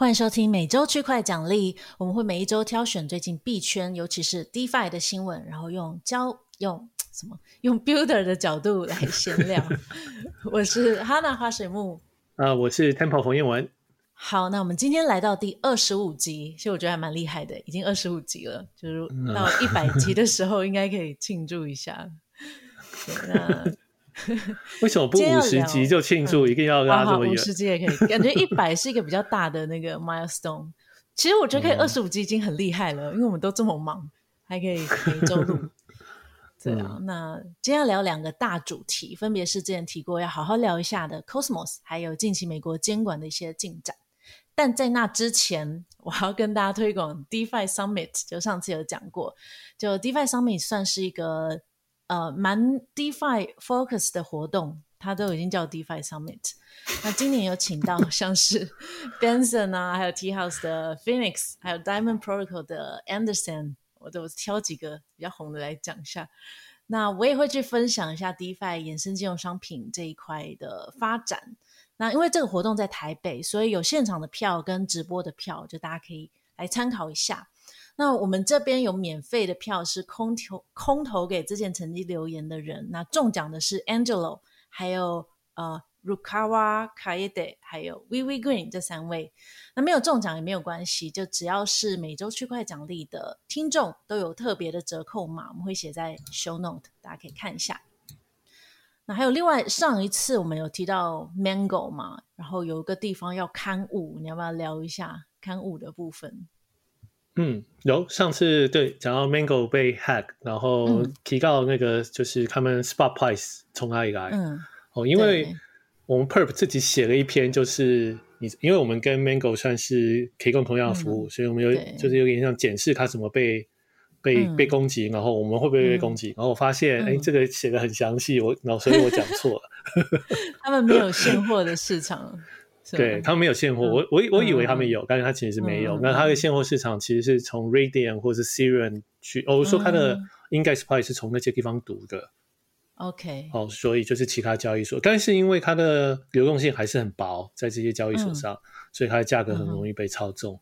欢迎收听每周区块奖励，我们会每一周挑选最近币圈，尤其是 DeFi 的新闻，然后用教用 什么用 Builder 的角度来闲聊。我是哈娜花水木，啊、呃，我是 Temple 冯彦文。好，那我们今天来到第二十五集，其实我觉得还蛮厉害的，已经二十五集了，就是到一百集的时候应该可以庆祝一下。那。为什么不五十集就庆祝？一定要拉这么远？五十集也可以，感觉一百是一个比较大的那个 milestone。其实我觉得可以二十五集已经很厉害了，嗯，因为我们都这么忙，还可以每周录。对啊，嗯，那今天要聊两个大主题，分别是之前提过要好好聊一下的 Cosmos，还有近期美国监管的一些进展。但在那之前，我要跟大家推广 DeFi Summit，就上次有讲过，就 DeFi Summit 算是一个。呃，蛮 DeFi focus 的活动，它都已经叫 DeFi Summit。那今年有请到 像是 Benson 啊，还有 T House 的 Phoenix，还有 Diamond Protocol 的 Anderson，我都挑几个比较红的来讲一下。那我也会去分享一下 DeFi 衍生金融商品这一块的发展。那因为这个活动在台北，所以有现场的票跟直播的票，就大家可以来参考一下。那我们这边有免费的票，是空投空投给之前曾经留言的人。那中奖的是 Angelo，还有呃 Rukawa Kaede，还有 Vivi Green 这三位。那没有中奖也没有关系，就只要是每周区块奖励的听众都有特别的折扣码，我们会写在 Show Note，大家可以看一下。那还有另外上一次我们有提到 Mango 嘛，然后有一个地方要刊物，你要不要聊一下刊物的部分？嗯，有上次对讲到 Mango 被 hack，然后提到那个就是他们 spot price 从哪里来？嗯，哦，因为我们 Perp 自己写了一篇，就是你因为我们跟 Mango 算是提供同样的服务，嗯、所以我们有就是有点像检视它怎么被被、嗯、被攻击，然后我们会不会被攻击？嗯、然后我发现，哎、嗯，这个写的很详细，我然后所以我讲错了，他们没有现货的市场。对，他们没有现货，嗯、我我我以为他们有，嗯、但是他其实是没有。嗯、那他的现货市场其实是从 Radiant 或是 Serum 去，哦，我说他的 Index Price 是从那些地方读的。OK，哦，所以就是其他交易所，但是因为它的流动性还是很薄，在这些交易所上，嗯、所以它的价格很容易被操纵。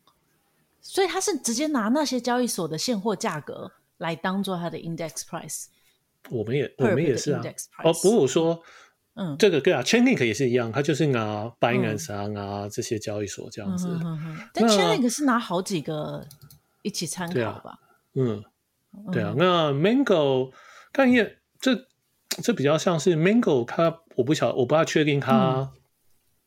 所以他是直接拿那些交易所的现货价格来当做他的 Index Price。我们也我们也是啊。哦，不过我说。嗯，这个对啊，Chainlink 也是一样，它就是拿 Binance 啊，拿这些交易所这样子。嗯嗯嗯、但 Chainlink 是拿好几个一起参考吧？嗯，对啊。那 Mango，但也这这比较像是 Mango，它我不晓我不太确定它、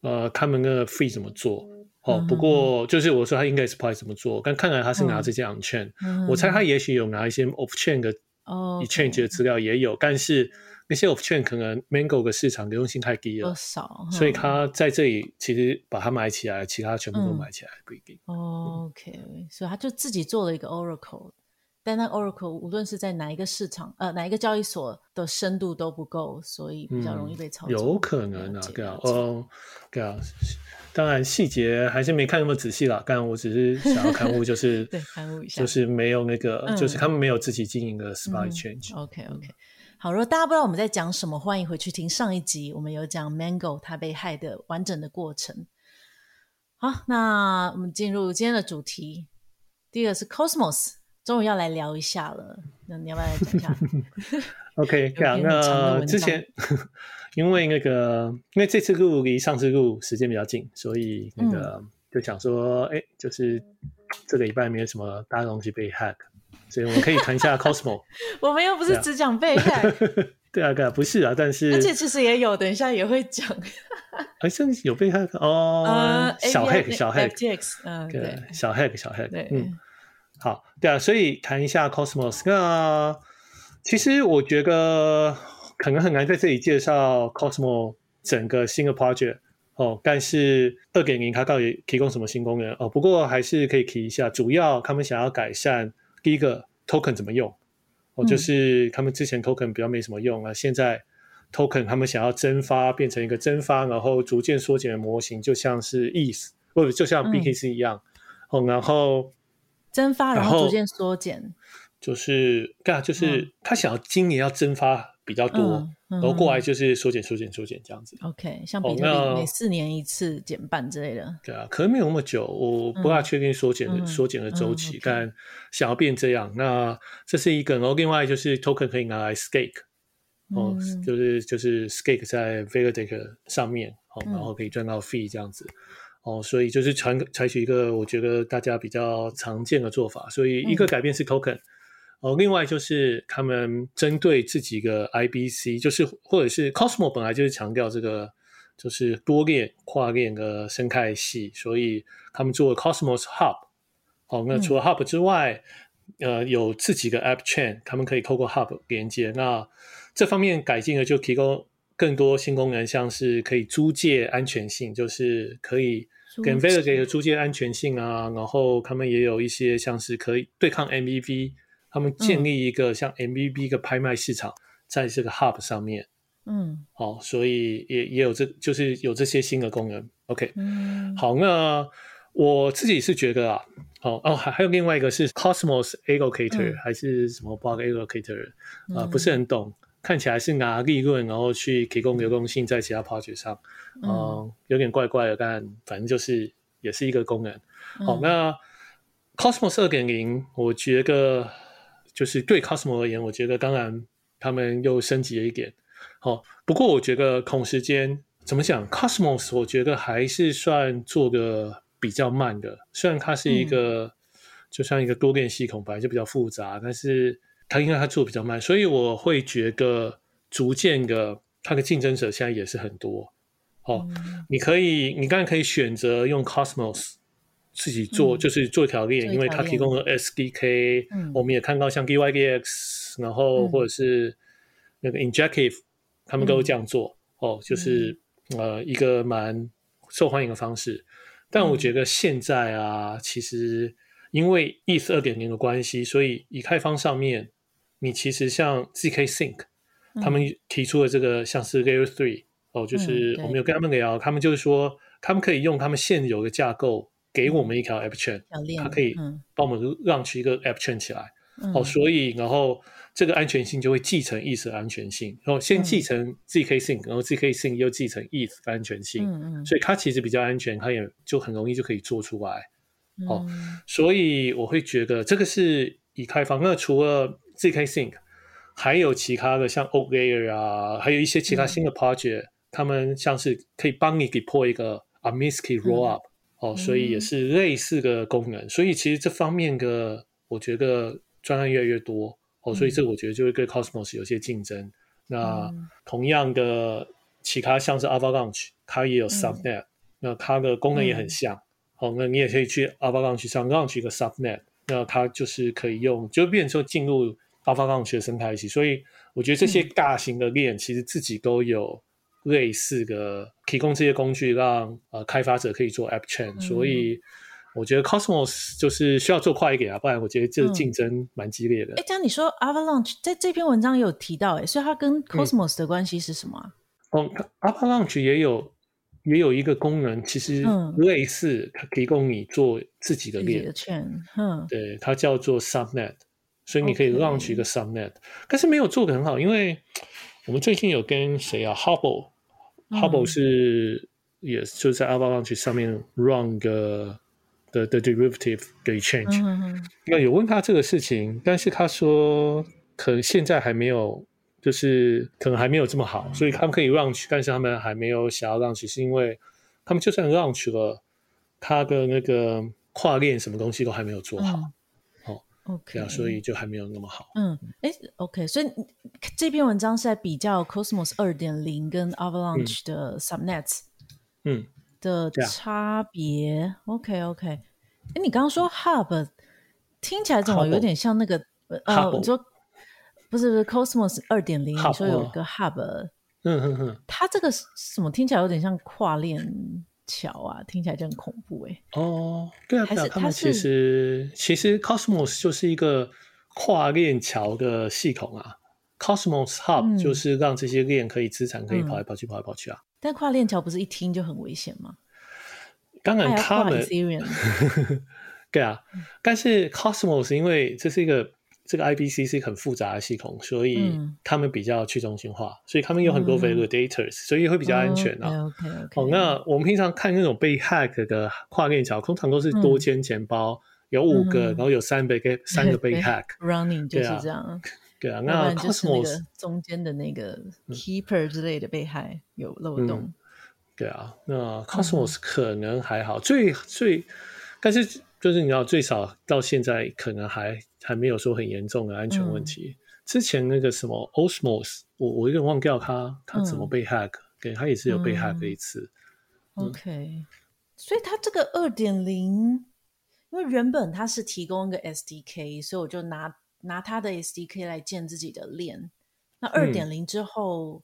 嗯、呃他们的 Fee 怎么做。哦，不过就是我说它应该是 Price 怎么做，但看来他是拿这些 On Chain，、嗯、我猜他也许有拿一些 Off Chain 的 Exchange 的资料也有，但是。那些 off chain 可能 Mango 的市场流动性太低了，少，所以他在这里其实把它买起来，其他全部都买起来不一定。OK，所以他就自己做了一个 Oracle，但那 Oracle 无论是在哪一个市场，呃，哪一个交易所的深度都不够，所以比较容易被操作。有可能啊，对啊，哦，对啊，当然细节还是没看那么仔细啦。刚刚我只是想要看物，就是 对看物一下，就是没有那个，就是他们没有自己经营的 spot exchange。OK，OK。好，如果大家不知道我们在讲什么，欢迎回去听上一集，我们有讲 Mango 它被害的完整的过程。好，那我们进入今天的主题，第一个是 Cosmos，终于要来聊一下了。那你要不要来讲一下？OK，讲那之前因为那个因为这次录离上次录时间比较近，所以那个、嗯、就想说，哎，就是这个礼拜没有什么大东西被 hack。所以我们可以谈一下 Cosmo。我们又不是只讲被害。对啊，对啊，不是啊，但是而且其实也有，等一下也会讲。哎，甚至有被害哦，呃、小 hack，小 hack，嗯，对，小 hack，小 hack，嗯，好，对啊，所以谈一下 Cosmos。那其实我觉得可能很难在这里介绍 Cosmo 整个新的 project 哦，但是二点零它到底提供什么新功能哦？不过还是可以提一下，主要他们想要改善。第一个 token 怎么用？哦，就是他们之前 token 比较没什么用啊，嗯、现在 token 他们想要蒸发，变成一个蒸发，然后逐渐缩减的模型，就像是 ETH 或者就像 BKC 一样。哦、嗯，然后蒸发，然后逐渐缩减，就是干，就是他想要今年要蒸发比较多，嗯嗯、然后过来就是缩减、缩减、缩减这样子。OK，像比特币每四年一次减半之类的。哦、对啊，可能没有那么久，我不大确定缩减的、嗯、缩减的周期，嗯、但想要变这样，嗯、那这是一个。然后另外就是 token 可以拿来 stake，哦，嗯、就是就是 stake 在 Validator 上面，哦，然后可以赚到 fee 这样子。嗯、哦，所以就是采采取一个我觉得大家比较常见的做法。所以一个改变是 token。嗯哦，另外就是他们针对自己的 IBC，就是或者是 Cosmos 本来就是强调这个就是多链跨链的生态系，所以他们做了 Cosmos Hub。哦，那除了 Hub 之外，嗯、呃，有自己的 App Chain，他们可以透过 Hub 连接。那这方面改进了，就提供更多新功能，像是可以租借安全性，就是可以跟 Validate 租借安全性啊。然后他们也有一些像是可以对抗 MEV。他们建立一个像 MVB 的拍卖市场，在这个 Hub 上面，嗯，好，所以也也有这就是有这些新的功能。OK，嗯，好，那我自己是觉得啊，好哦，还还有另外一个是 Cosmos Allocator、嗯、还是什么 Block Allocator 啊、呃，不是很懂，嗯、看起来是拿利润然后去提供流动性在其他 project 上，嗯，嗯有点怪怪的，但反正就是也是一个功能。好，那 Cosmos 二点零，我觉得。就是对 Cosmos 而言，我觉得当然他们又升级了一点。好，不过我觉得同时间怎么讲，Cosmos 我觉得还是算做的比较慢的。虽然它是一个，嗯、就像一个多链系统，本来就比较复杂，但是它因为它做的比较慢，所以我会觉得逐渐的它的竞争者现在也是很多。好，嗯、你可以，你当然可以选择用 Cosmos。自己做、嗯、就是做条链，因为它提供了 SDK，、嗯、我们也看到像 DYDX，然后或者是那个 Injective，、嗯、他们都这样做、嗯、哦，就是、嗯、呃一个蛮受欢迎的方式。但我觉得现在啊，嗯、其实因为 ETH 二点零的关系，所以以太坊上面，你其实像 zk Sync，、嗯、他们提出了这个像是 Layer Three 哦，就是我们有跟他们聊，嗯、他们就是说他们可以用他们现有的架构。给我们一条 App Chain，它可以帮我们 launch 一个 App Chain 起来。嗯、哦，所以然后这个安全性就会继承 ETH 的安全性，然后先继承 zk Sync，、嗯、然后 zk Sync 又继承 ETH 的安全性。嗯嗯、所以它其实比较安全，它也就很容易就可以做出来。哦，嗯、所以我会觉得这个是已开放。那除了 zk Sync，还有其他的像 Oak Layer 啊，还有一些其他新的 project，、嗯、他们像是可以帮你 deploy 一个 Amiski Rollup。哦，所以也是类似的功能，嗯、所以其实这方面的我觉得专案越来越多哦，所以这我觉得就会跟 Cosmos 有些竞争。嗯、那同样的，其他像是 Avalanche，它也有 Subnet，、嗯、那它的功能也很像。好、那你也可以去 Avalanche 上 launch 一个 Subnet，那它就是可以用，就变成进入 Avalanche 的生态系。所以我觉得这些大型的链其实自己都有。类似的提供这些工具让，让呃开发者可以做 App Chain，、嗯、所以我觉得 Cosmos 就是需要做快一点啊，不然我觉得这竞争蛮激烈的。哎、嗯，这样你说 Avalanche 在这篇文章有提到、欸，哎，所以它跟 Cosmos 的关系是什么、啊嗯？哦，Avalanche 也有也有一个功能，其实类似，它提供你做自己的链，嗯，对，它叫做 Subnet，所以你可以 launch 一个 Subnet，Okay. 但是没有做的很好，因为我们最近有跟谁啊，Hubble。Hubble 是也就是在 Avalanche 上面 run 个的的 derivative 的 exchange，那有问他这个事情，但是他说可能现在还没有，就是可能还没有这么好，所以他们可以 launch，但是他们还没有想要 launch，是因为他们就算 launch 了，他的那个跨链什么东西都还没有做好。嗯 OK，啊，所以就还没有那么好。嗯，哎，OK，所以这篇文章是在比较 Cosmos 二点零跟 Avalanche 的 Subnets，嗯的差别。嗯、OK，OK，、okay, okay. 哎，你刚刚说 Hub 听起来怎么有点像那个呃，你说不是不是 Cosmos 二点零，你说有一个 Hub，嗯嗯嗯，它这个什么听起来有点像跨链。桥啊，听起来就很恐怖哎、欸。哦，对啊，对啊，他们其实其实 Cosmos 就是一个跨链桥的系统啊。Cosmos Hub、嗯、就是让这些链可以资产可以跑来跑去，跑来跑去啊。但跨链桥不是一听就很危险吗？当然，他们 对啊，但是 Cosmos 因为这是一个这这个 IBC 是一个很复杂的系统，所以他们比较去中心化，所以他们有很多 validators，所以会比较安全。哦，那我们平常看那种被 hack 的跨链桥，通常都是多签钱包，有五个，然后有三个被三个 被 hack。Running 就是这样。对啊，那 Cosmos 中间的那个 keeper 之类的被害有漏洞。对啊，那 Cosmos 可能还好，最最，但是就是你知道，最少到现在可能还。还没有说很严重的安全问题。嗯、之前那个什么 Osmos，我我有点忘掉他他怎么被 hack，对、嗯、他也是有被 hack 一次。嗯、OK，所以他这个二点零，因为原本他是提供一个 SDK，所以我就拿拿他的 SDK 来建自己的链。那二点零之后，嗯、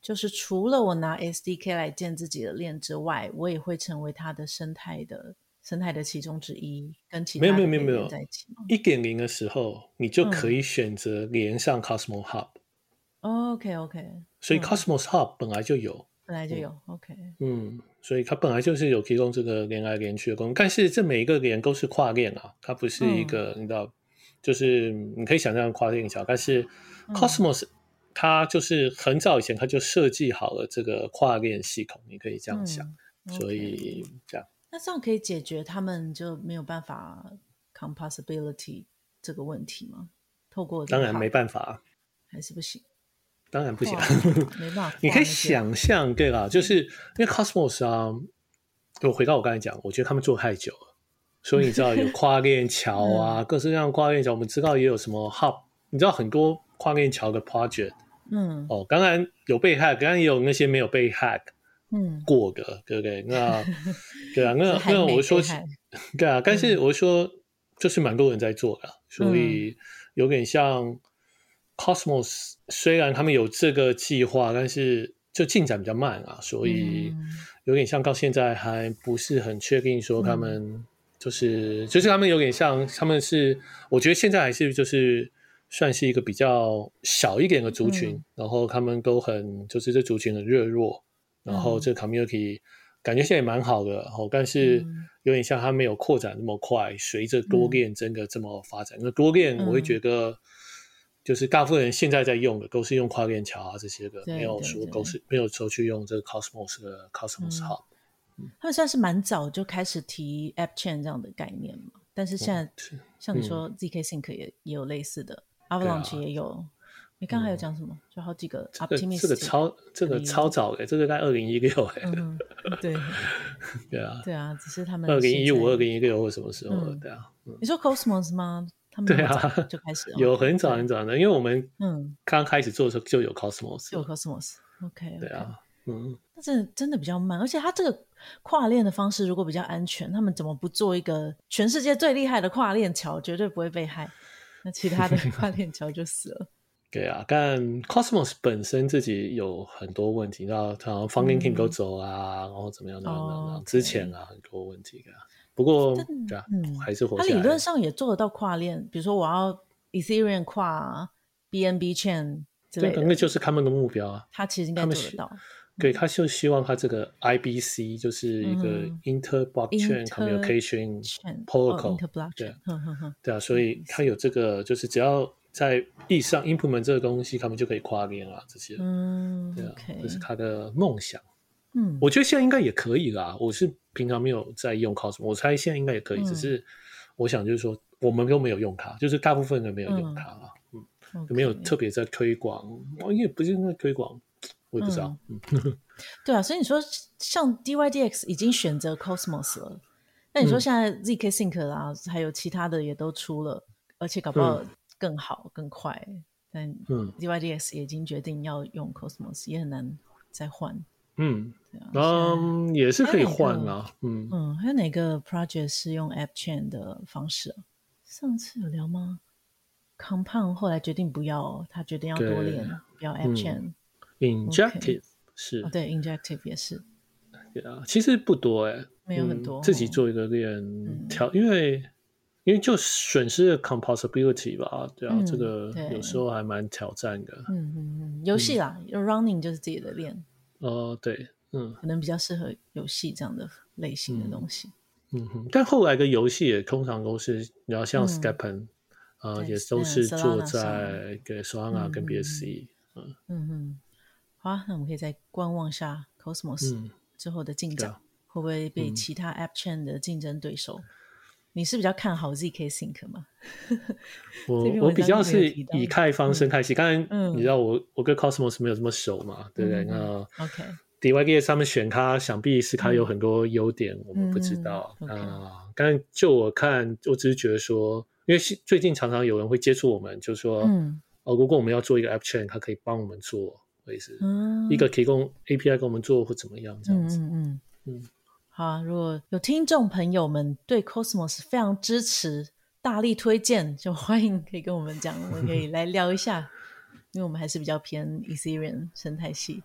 就是除了我拿 SDK 来建自己的链之外，我也会成为它的生态的。生态的其中之一，跟其他没有没有没有没有在一起。一点零的时候，你就可以选择连上 Cosmos Hub。嗯、OK OK，所以 Cosmos Hub 本来就有，嗯、本来就有。OK，嗯，所以它本来就是有提供这个连来连去的功能，但是这每一个连都是跨链啊，它不是一个、嗯、你知道，就是你可以想象跨链桥，但是 Cosmos、嗯、它就是很早以前它就设计好了这个跨链系统，你可以这样想，嗯、所以这样。那这样可以解决他们就没有办法 composability 这个问题吗？透过当然没办法，还是不行。当然不行，没办法。你可以想象，对啦，就是因为 Cosmos 啊，我回到我刚才讲，我觉得他们做太久了，所以你知道有 跨链桥啊，嗯、各式各样的跨链桥，我们知道也有什么 Hub，你知道很多跨链桥的 project，嗯，哦，当然有被 hack，当然也有那些没有被 hack。嗯，过的对不对？那 对啊，那那我说，对啊，但是我说，就是蛮多人在做的，所以有点像 Cosmos，虽然他们有这个计划，但是就进展比较慢啊，所以有点像到现在还不是很确定说他们就是就是他们有点像他们是，我觉得现在还是就是算是一个比较小一点的族群，然后他们都很就是这族群很热络。然后这个 community 感觉现在也蛮好的，然后但是有点像它没有扩展那么快，随着多链真的这么发展。那多链我会觉得，就是大部分人现在在用的都是用跨链桥啊这些个，没有说都是没有说去用这个 Cosmos 的 Cosmos Hub。他们算是蛮早就开始提 App Chain 这样的概念嘛，但是现在像你说 zk Sync 也也有类似的，Avalanche 也有。你刚还有讲什么？就好几个这个超这个超早的，这个在二零一六哎。对 对啊对啊，只是他们二零一五、二零一六或什么时候？对啊。你说 Cosmos 吗？他们对啊，就开始有很早很早的，因为我们嗯刚开始做的时候就有 Cosmos，有 Cosmos。OK，对啊，嗯，但是真的比较慢，而且它这个跨链的方式如果比较安全，他们怎么不做一个全世界最厉害的跨链桥，绝对不会被害？那其他的跨链桥就死了。对啊，但 Cosmos 本身自己有很多问题，然后他 Funding King 都走啊，然后怎么样的？哦，之前啊很多问题的。不过对啊，还是活。他理论上也做得到跨链，比如说我要 Ethereum 跨 BNB Chain 之类的，那就是他们的目标啊。他其实应该做得到。对，他就希望他这个 IBC 就是一个 Inter Blockchain Communication Protocol。对，对啊，所以他有这个，就是只要。在地上 implement 这个东西，他们就可以跨链啊，这些，嗯，对啊，这是他的梦想。嗯，我觉得现在应该也可以啦。我是平常没有在用 Cosmos，我猜现在应该也可以。嗯、只是我想就是说，我们都没有用它，就是大部分人没有用它啊，嗯，嗯 okay, 没有特别在推广。因为不是在推广，我也不知道。嗯，嗯 对啊，所以你说像 DYDX 已经选择 Cosmos 了，那你说现在 ZK Sync 啊，嗯、还有其他的也都出了，而且搞不好、嗯。更好更快，但 DYDX 也已经决定要用 Cosmos，也很难再换。嗯，对啊，嗯，也是可以换啊。嗯嗯，还有哪个 project 是用 App Chain 的方式啊？上次有聊吗？Compound 后来决定不要，他决定要多练，不要 App Chain。Injective 是，对，Injective 也是。对啊，其实不多哎，没有很多，自己做一个练调，因为。因为就损失的 composability 吧，对啊，嗯、这个有时候还蛮挑战的。嗯嗯嗯，游戏啦，嗯、running 就是自己的练。哦、呃，对，嗯，可能比较适合游戏这样的类型的东西。嗯哼，但后来的游戏也通常都是，你要像 STEPN，啊，也都是坐在给 Solana 跟 BSC，嗯嗯嗯，好啊，那我们可以再观望下 Cosmos 之后的进展，会不会被其他 App Chain 的竞争对手？你是比较看好 zk Sync 吗？我我比较是以太坊生态系，当然你知道我我跟 Cosmos 没有这么熟嘛，对不对？那 OK。DYDX 上面选它，想必是它有很多优点，我们不知道啊。但就我看，我只是觉得说，因为最近常常有人会接触我们，就说，哦，如果我们要做一个 App Chain，它可以帮我们做，或者是一个提供 API 给我们做，或怎么样这样子。嗯嗯嗯。好啊，如果有听众朋友们对 Cosmos 非常支持、大力推荐，就 欢迎可以跟我们讲，我们可以来聊一下，因为我们还是比较偏 Ethereum 生态系。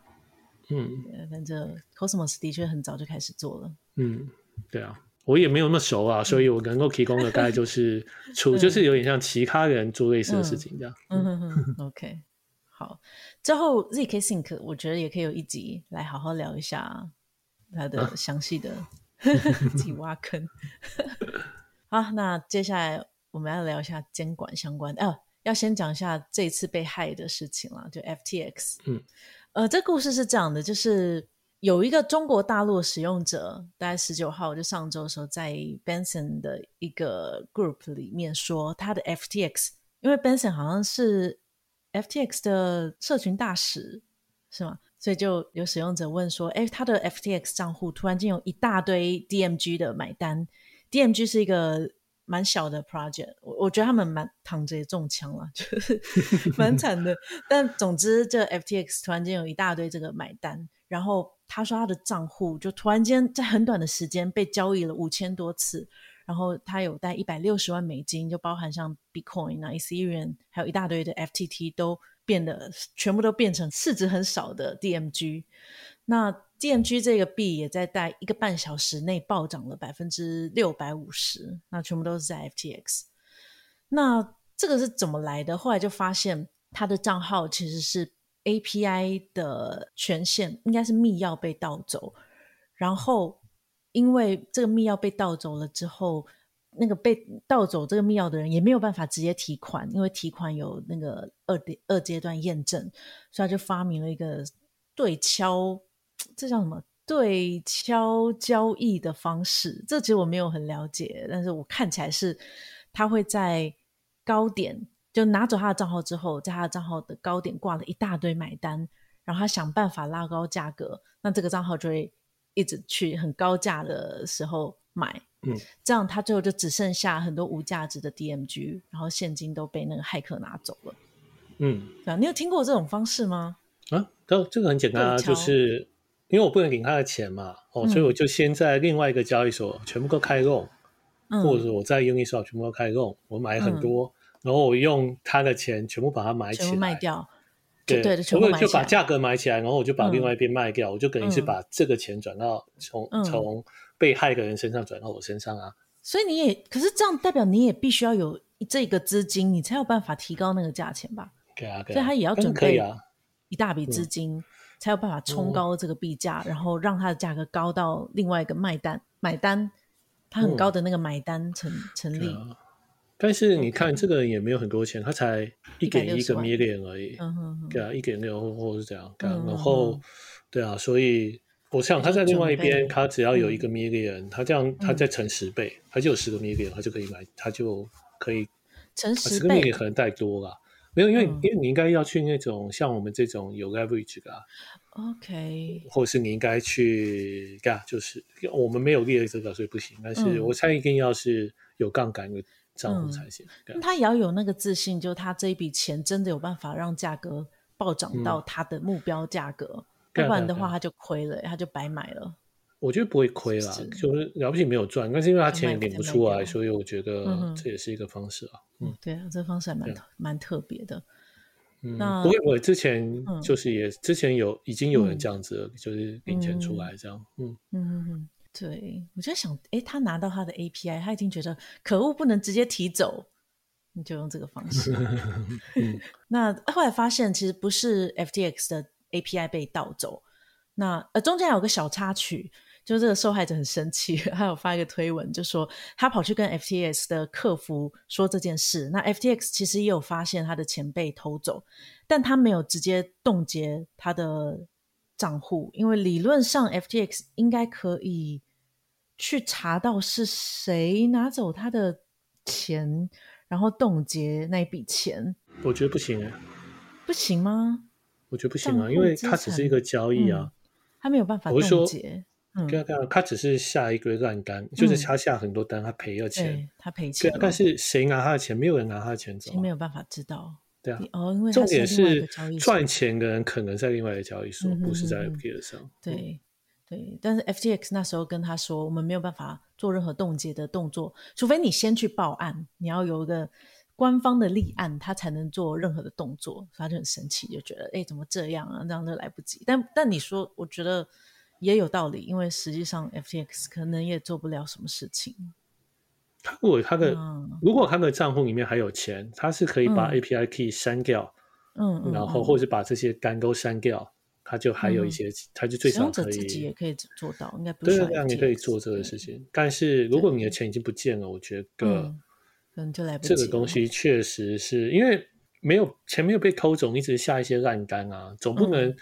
嗯，反正 Cosmos 的确很早就开始做了。嗯，对啊，我也没有那么熟啊，所以我能够提供的大概就是 出，就是有点像其他人做类似的事情这样。嗯嗯嗯，OK，好，之后 ZK Sync 我觉得也可以有一集来好好聊一下它的详细的 自己挖坑。好，那接下来我们要聊一下监管相关的，啊，要先讲一下这一次被害的事情了，就 FTX。嗯。呃，这故事是这样的，就是有一个中国大陆使用者，大概十九号就上周的时候，在 Benson 的一个 group 里面说，他的 FTX，因为 Benson 好像是 FTX 的社群大使，是吗？所以就有使用者问说，哎，他的 FTX 账户突然间有一大堆 DMG 的买单，DMG 是一个。蛮小的 project，我我觉得他们蛮躺着也中枪了，就是 蛮惨的。但总之，这 FTX 突然间有一大堆这个买单，然后他说他的账户就突然间在很短的时间被交易了五千多次，然后他有带一百六十万美金，就包含像 Bitcoin 啊、Ethereum，还有一大堆的 FTT 都变得全部都变成市值很少的 DMG。那 DMG 这个币也在待一个半小时内暴涨了百分之六百五十，那全部都是在 FTX。那这个是怎么来的？后来就发现他的账号其实是 API 的权限，应该是密钥被盗走。然后因为这个密钥被盗走了之后，那个被盗走这个密钥的人也没有办法直接提款，因为提款有那个二点二阶段验证，所以他就发明了一个对敲。这叫什么对敲交易的方式？这其实我没有很了解，但是我看起来是他会在高点就拿走他的账号之后，在他的账号的高点挂了一大堆买单，然后他想办法拉高价格，那这个账号就会一直去很高价的时候买，嗯，这样他最后就只剩下很多无价值的 DMG，然后现金都被那个骇客拿走了，嗯，啊，你有听过这种方式吗？啊，这这个很简单啊，就是。因为我不能领他的钱嘛，哦，所以我就先在另外一个交易所全部都开弄，嗯、或者我在 Uniswap 全部都开弄，我买很多，嗯、然后我用他的钱全部把它买起来，卖掉，对对的，全部就把价格买起来，然后我就把另外一边卖掉，嗯、我就等于是把这个钱转到从、嗯、从被害的人身上转到我身上啊。所以你也，可是这样代表你也必须要有这个资金，你才有办法提高那个价钱吧？对啊，所以他也要准备一大笔资金。嗯才有办法冲高这个币价，嗯、然后让它的价格高到另外一个卖单买单，它很高的那个买单成、嗯、成立、啊。但是你看这个也没有很多钱，他才一点一个 million 而已。嗯哼哼，对啊，一点六或者是这样。嗯、然后对啊，所以我想他在另外一边，他只要有一个 million，他、嗯、这样他再乘十倍，他就有十个 million，他就可以买，他就可以乘十倍，十个 million 可能太多了。没有，因为、嗯、因为你应该要去那种像我们这种有 leverage 的、啊、，OK，或者是你应该去干，就是我们没有列这个，所以不行。但是我猜一定要是有杠杆的账户才行。他也要有那个自信，就他这一笔钱真的有办法让价格暴涨到他的目标价格，不然的话他就亏了，他就白买了。我觉得不会亏啦，是就是了不起没有赚，但是因为他钱也领不出来，所以我觉得这也是一个方式啊。嗯，嗯对啊，这个方式还蛮蛮特别的。嗯，不会，我之前就是也之前有已经有人这样子，就是领钱出来这样。嗯嗯嗯，对，我就想，哎，他拿到他的 API，他已经觉得可恶，不能直接提走，你就用这个方式。那后来发现，其实不是 FTX 的 API 被盗走，那呃中间有个小插曲。就这个受害者很生气，他有发一个推文，就说他跑去跟 FTX 的客服说这件事。那 FTX 其实也有发现他的钱被偷走，但他没有直接冻结他的账户，因为理论上 FTX 应该可以去查到是谁拿走他的钱，然后冻结那笔钱。我觉得不行哎，不行吗？我觉得不行啊，因为它只是一个交易啊，他、嗯、没有办法冻结。对啊，对啊，他只是下一堆烂单，嗯，就是他下很多单，他赔了钱，他赔钱。但是谁拿他的钱？没有人拿他的钱走，啊，没有办法知道。对啊，哦，因为重点是赚钱的人可能在另外一个交易所，嗯、不是在 FTX 上。嗯、对对，但是 FTX 那时候跟他说，我们没有办法做任何冻结的动作，除非你先去报案，你要有一个官方的立案，他才能做任何的动作。他就很生气，就觉得哎，怎么这样啊？这样就来不及。但但你说，我觉得。也有道理，因为实际上 FTX 可能也做不了什么事情。他如果他的、嗯、如果他的账户里面还有钱，他是可以把 API key 删掉，嗯，然后或者把这些单都删掉，他就还有一些，他、嗯、就最少可以。自己也可以做到，应该不需要。对，这样你可以做这个事情。但是如果你的钱已经不见了，我觉得可能就来不及。这个东西确实是因为没有钱没有被偷走，你只是下一些烂单啊，总不能。嗯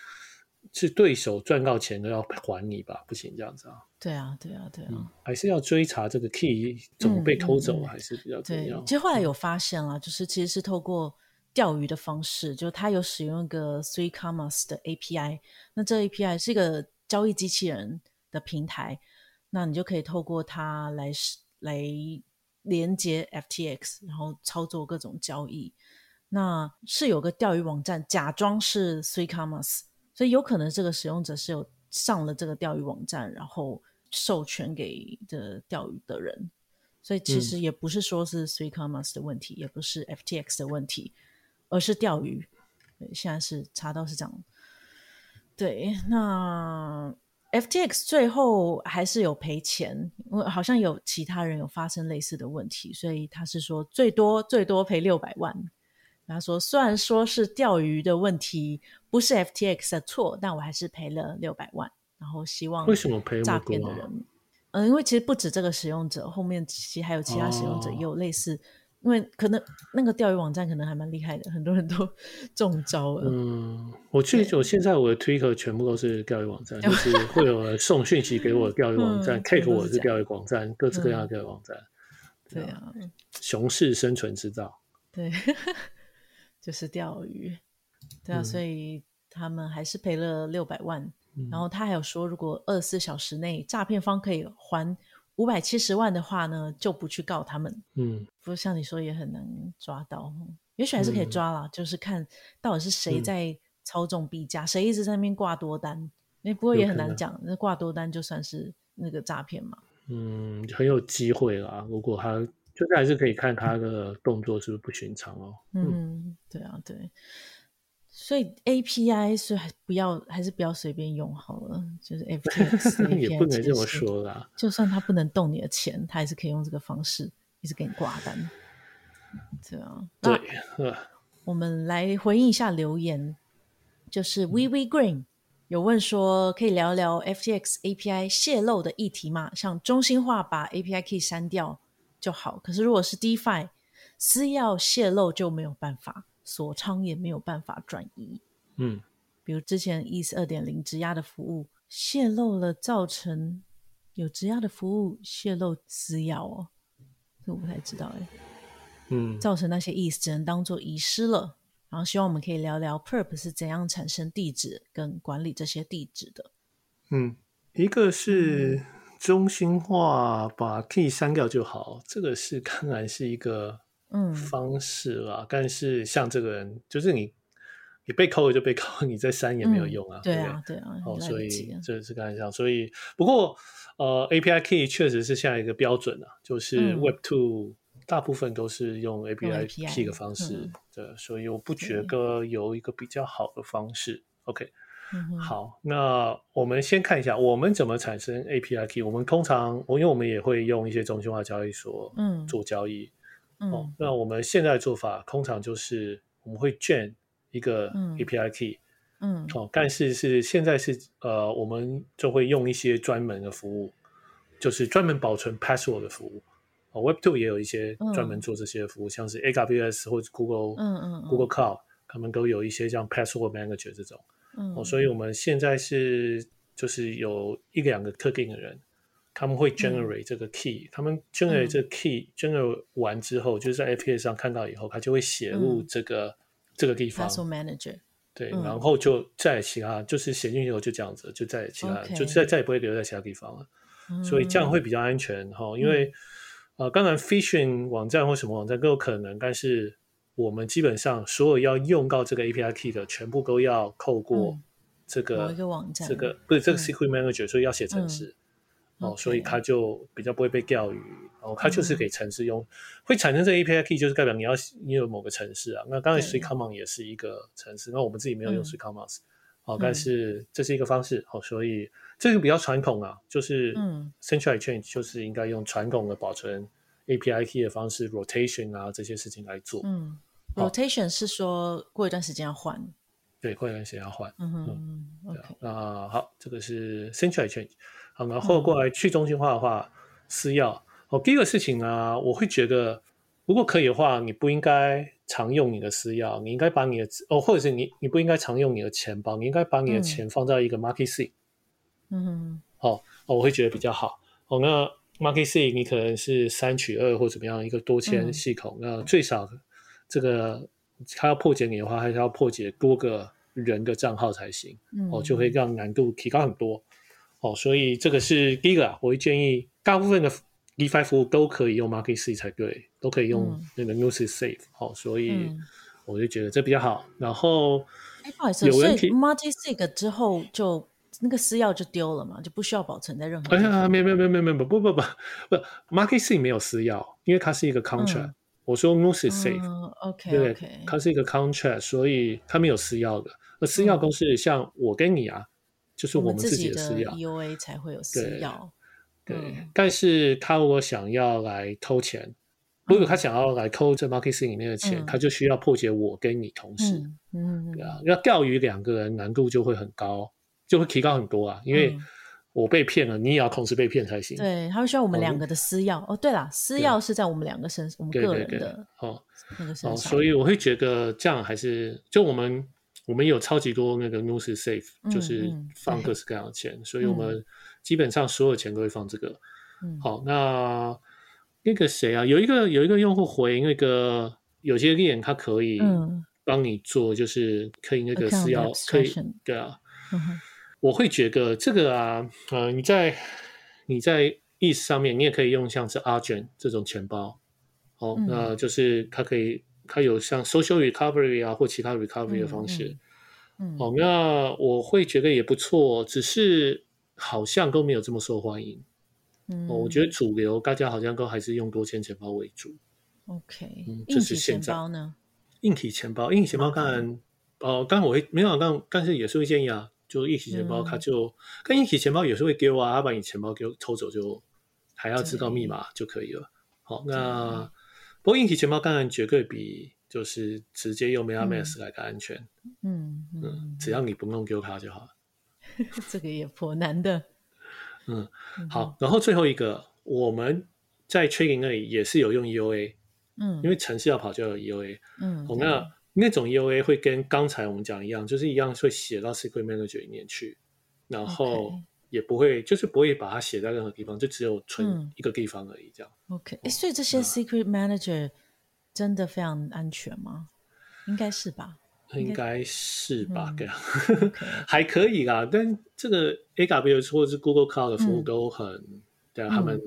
是对手赚到钱都要还你吧？不行这样子啊！对啊，对啊，对啊，嗯、还是要追查这个 key 怎么被偷走，还是比较重要。对，其实后来有发现了，就是其实是透过钓鱼的方式，就是他有使用一个 Three Commas 的 API，那这 API 是一个交易机器人的平台，那你就可以透过它来来连接 FTX，然后操作各种交易。那是有个钓鱼网站假装是 Three Commas。所以有可能这个使用者是有上了这个钓鱼网站，然后授权给的钓鱼的人，所以其实也不是说是 Three Commas 的问题，嗯，也不是 FTX 的问题，而是钓鱼。对，现在是查到是这样。对，那 FTX 最后还是有赔钱，因为好像有其他人有发生类似的问题，所以他是说最多最多赔六百万。他说：“虽然说是钓鱼的问题，不是 FTX 的错，但我还是赔了六百万。然后希望为什么赔诈骗的人？嗯，因为其实不止这个使用者，后面其实还有其他使用者也有类似。哦、因为可能那个钓鱼网站可能还蛮厉害的，很多人都 中招了。嗯，我去，我现在我的 Twitter 全部都是钓鱼网站，就是会有人送讯息给我的钓鱼网站，Cake、嗯、我是钓鱼网站、嗯，各式各样的钓鱼网站。对啊，熊市生存之道。对。”就是钓鱼，对啊、嗯，所以他们还是赔了六百万、嗯。然后他还有说，如果二十四小时内诈骗方可以还五百七十万的话呢，就不去告他们。嗯，不过像你说也很难抓到，也许还是可以抓啦、嗯，就是看到底是谁在操纵币价，谁、嗯、一直在那边挂多单。那不过也很难讲，那挂多单就算是那个诈骗嘛。嗯，很有机会啦。如果他。就是还是可以看他的动作是不是不寻常哦。嗯，嗯对啊，对，所以 API 是还不要，还是不要随便用好了。就是 FTX 也不能这么说啦。就算他不能动你的钱，他还是可以用这个方式一直给你挂单。对啊，对。我们来回应一下留言，就是 We We Green 有问说，可以聊聊 FTX API 泄露的议题吗？像中心化把 API key 删掉。就好，可是如果是 DeFi 私钥泄露就没有办法锁仓，也没有办法转移。嗯，比如之前 ETH 二点零质押的服务泄露了，造成有质押的服务泄露私钥哦，这我不太知道哎。嗯，造成那些 ETH 只能当做遗失了。然后希望我们可以聊聊 Perp 是怎样产生地址跟管理这些地址的。嗯，一个是。嗯中心化把 key 删掉就好，这个是 当然是一个方式啦。嗯、但是像这个人，就是你，你被扣了就被扣，你再删也没有用啊。嗯、对啊，对啊。哦，所以这是刚才讲，所以不过呃，API key 确实是下一个标准啊，就是 Web Two 大部分都是用 API key 的方式的、嗯，所以我不觉得有一个比较好的方式。OK。嗯、好，那我们先看一下我们怎么产生 API key。我们通常我，因为我们也会用一些中心化交易所，嗯，做交易，嗯，哦，那我们现在的做法通常就是我们会建一个 API key，嗯，哦，但是是现在是呃，我们就会用一些专门的服务，就是专门保存 password 的服务。哦，Web Two 也有一些专门做这些服务，嗯、像是 AWS 或者 Google，嗯嗯，嗯，Google Cloud，他们都有一些像 Password Manager 这种。嗯，哦，所以我们现在是就是有一两个特定的人，他们会 generate 这个 key，、嗯、他们 generate 这个 key、嗯、generate 完之后，就是在 API 上看到以后，它就会写入这个、嗯、这个地方。Manager。对，嗯、然后就在其他就是写进去以后就这样子，就在其他.就再再也不会留在其他地方了。嗯、所以这样会比较安全哈，因为。嗯呃，当然，phishing 网站或什么网站都有可能，但是我们基本上所有要用到这个 API key 的，全部都要透过这个、嗯、一个网站，这个不是这个 secret manager，、嗯、所以要写程式、嗯、哦所以它就比较不会被钓鱼。哦，它就是给城市用，嗯、会产生这个 API key，就是代表你要你有某个城市啊。那刚才 3Commas 也是一个城市，那我们自己没有用 3Commas、嗯、哦，但是这是一个方式哦，所以。这个比较传统啊，就是 central exchange 就是应该用传统的保存 API key 的方式，rotation 啊这些事情来做。嗯，rotation 是说过一段时间要换。对，过一段时间要换。嗯嗯，OK。那好，这个是 central exchange。好，然后过来去中心化的话，私钥。哦，第一个事情呢，我会觉得，如果可以的话，你不应该常用你的私钥，你应该把你的哦，或者是你你不应该常用你的钱包，你应该把你的钱放在一个 market SIG。嗯，好，我会觉得比较好。哦，那 Market SIG 你可能是三取二或怎么样一个多签系统，嗯、那最少这个他要破解你的话，还是要破解多个人的账号才行。嗯，哦，就会让难度提高很多。哦，所以这个是第一个啊，我会建议大部分的 DeFi 服务都可以用 Market SIG 才对，都可以用那个 Gnosis Safe。好，所以我就觉得这比较好。然后，哎，不好意思，所以 Market SIG 之后就。那个私钥就丢了嘛，就不需要保存在任何。哎呀，没有没有没有没有没有不不不不，Market SIG 没有私钥，因为它是一个 contract。我说 Gnosis Safe，OK，对对，它是一个 contract，所以它没有私钥的。那私钥公式像我跟你啊，就是我们自己的私钥，EOA 才会有私钥。对，但是他如果想要来偷钱，如果他想要来偷这 Market 里面的钱，他就需要破解我跟你同时，嗯，对啊，要钓鱼两个人难度就会很高。就会提高很多啊，因为我被骗了，你也要同时被骗才行。对，他会需要我们两个的私钥。哦，对了，私钥是在我们两个身，我们个人的哦那个身上。所以我会觉得这样还是，就我们我们有超级多那个 Gnosis Safe，就是放各式各样的钱，所以我们基本上所有钱都会放这个。好，那那个谁啊，有一个有一个用户回那个有些链他可以帮你做，就是可以那个私钥可以对啊。我会觉得这个啊，呃，你在你在 ETH 上面，你也可以用像是 Argent 这种钱包，哦，嗯、那就是它可以，它有像 Social Recovery 啊或其他 Recovery 的方式，嗯，哦，那我会觉得也不错，只是好像都没有这么受欢迎，嗯、哦，我觉得主流大家好像都还是用多签钱包为主，OK，嗯，这是现在硬体钱包呢？硬体钱包，硬体钱包？当然，哦，当然我会没有，但但是也是会建议啊。就硬体钱包，它就跟硬体钱包有时候会丢啊，他把你钱包给偷走，就还要知道密码就可以了。好，那不过硬体钱包当然绝对比就是直接用 MetaMask 来的安全。嗯嗯，只要你不弄丢它就好了。这个也颇难的。嗯，好，然后最后一个，我们在 trading 那里也是有用 EOA。嗯，因为城市要跑就有 EOA。嗯，好，那。那种 EOA 会跟刚才我们讲一样，就是一样会写到 Secret Manager 里面去，然后也不会就是不会把它写在任何地方，就只有存一个地方而已，这样。OK，哎，所以这些 Secret Manager 真的非常安全吗？应该是吧？应该是吧？这样 还可以啦，但这个 AWS 或者是 Google Cloud 的服务都很。嗯对，他们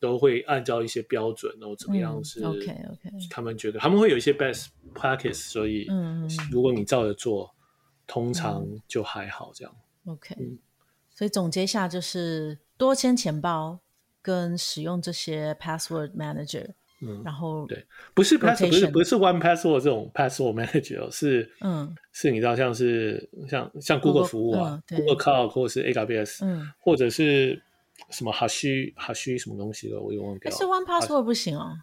都会按照一些标准，然后怎么样是？OK OK。他们觉得他们会有一些 best practice，所以如果你照着做，通常就还好这样。OK。所以总结一下，就是多签钱包跟使用这些 password manager。嗯。然后对，不是 password，不是不是 one password 这种 password manager，是嗯，是你知道像是像像 Google 服务啊，Google Cloud 或者是 AWS，嗯，或者是。什么哈虚哈虚什么东西的，我又忘掉了。是 One Password 不行哦。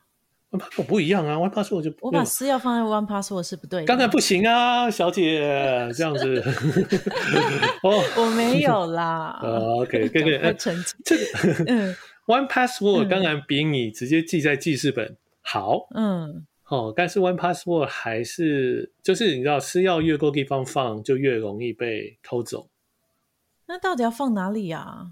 One Password 不一样啊，One Password 就我把私钥放在 One Password 是不对的。刚才不行啊，小姐这样子。哦，我没有啦。OK，这个嗯，One Password 当然比你直接记在记事本好。嗯。哦，但是 One Password 还是就是你知道，私钥越多地方放，就越容易被偷走。那到底要放哪里呀？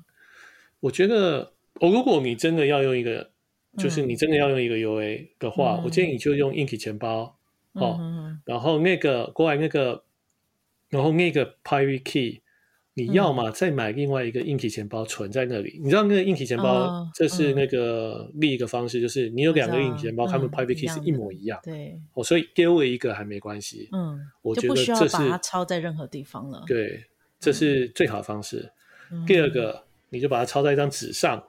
我觉得，哦，如果你真的要用一个，就是你真的要用一个 UA 的话，我建议你就用硬体钱包。哦，然后那个国外那个，然后那个 Private Key。你要嘛再买另外一个硬体钱包存在那里，你知道那个硬体钱包，这是那个另一个方式，就是你有两个硬体钱包，他们 private key 是一模一样。对，哦，所以丢了一个还没关系。嗯，我觉得这是把它抄在任何地方了。对，这是最好的方式。第二个，你就把它抄在一张纸上，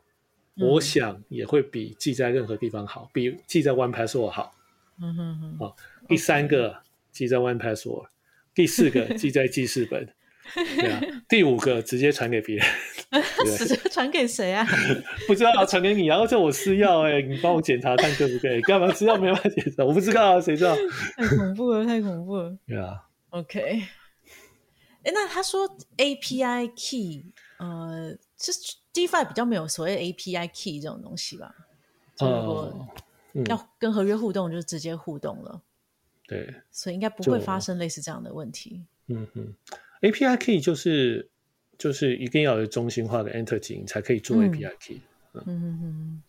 我想也会比记在任何地方好，比记在 One Password 好。嗯哼哼。好，第三个记在 One Password，第四个记在记事本。对啊，第五个直接传给别人，直接传给谁啊？不知道，传给你，然后叫我私钥，哎，你帮我检查看对不对？干嘛私钥没办法检查？我不知道啊，谁知道？太恐怖了，太恐怖了。对啊，OK。哎，那他说 API key，呃，是 DeFi 比较没有所谓 API key 这种东西吧？如果要跟合约互动，就直接互动了。对，所以应该不会发生类似这样的问题。嗯哼。API key 就是就是一定要有中心化的 entity 你才可以做 API key。嗯嗯嗯，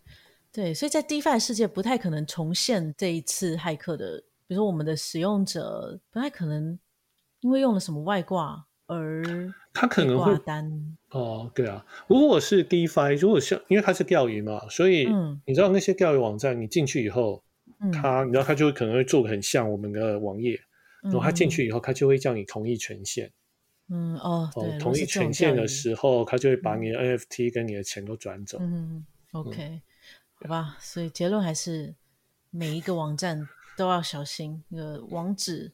对，所以在 DeFi 世界不太可能重现这一次骇客的，比如说我们的使用者不太可能因为用了什么外挂而他可能会挂单。哦，对啊，如果是 DeFi，如果像因为它是钓鱼嘛，所以你知道那些钓鱼网站，你进去以后，嗯、它你知道他就会可能会做的很像我们的网页，然后他进去以后，他就会叫你同意权限。嗯哦，对，同意权限的时候，他就会把你的 NFT 跟你的钱都转走。嗯，OK，嗯好吧，所以结论还是每一个网站都要小心。那个网址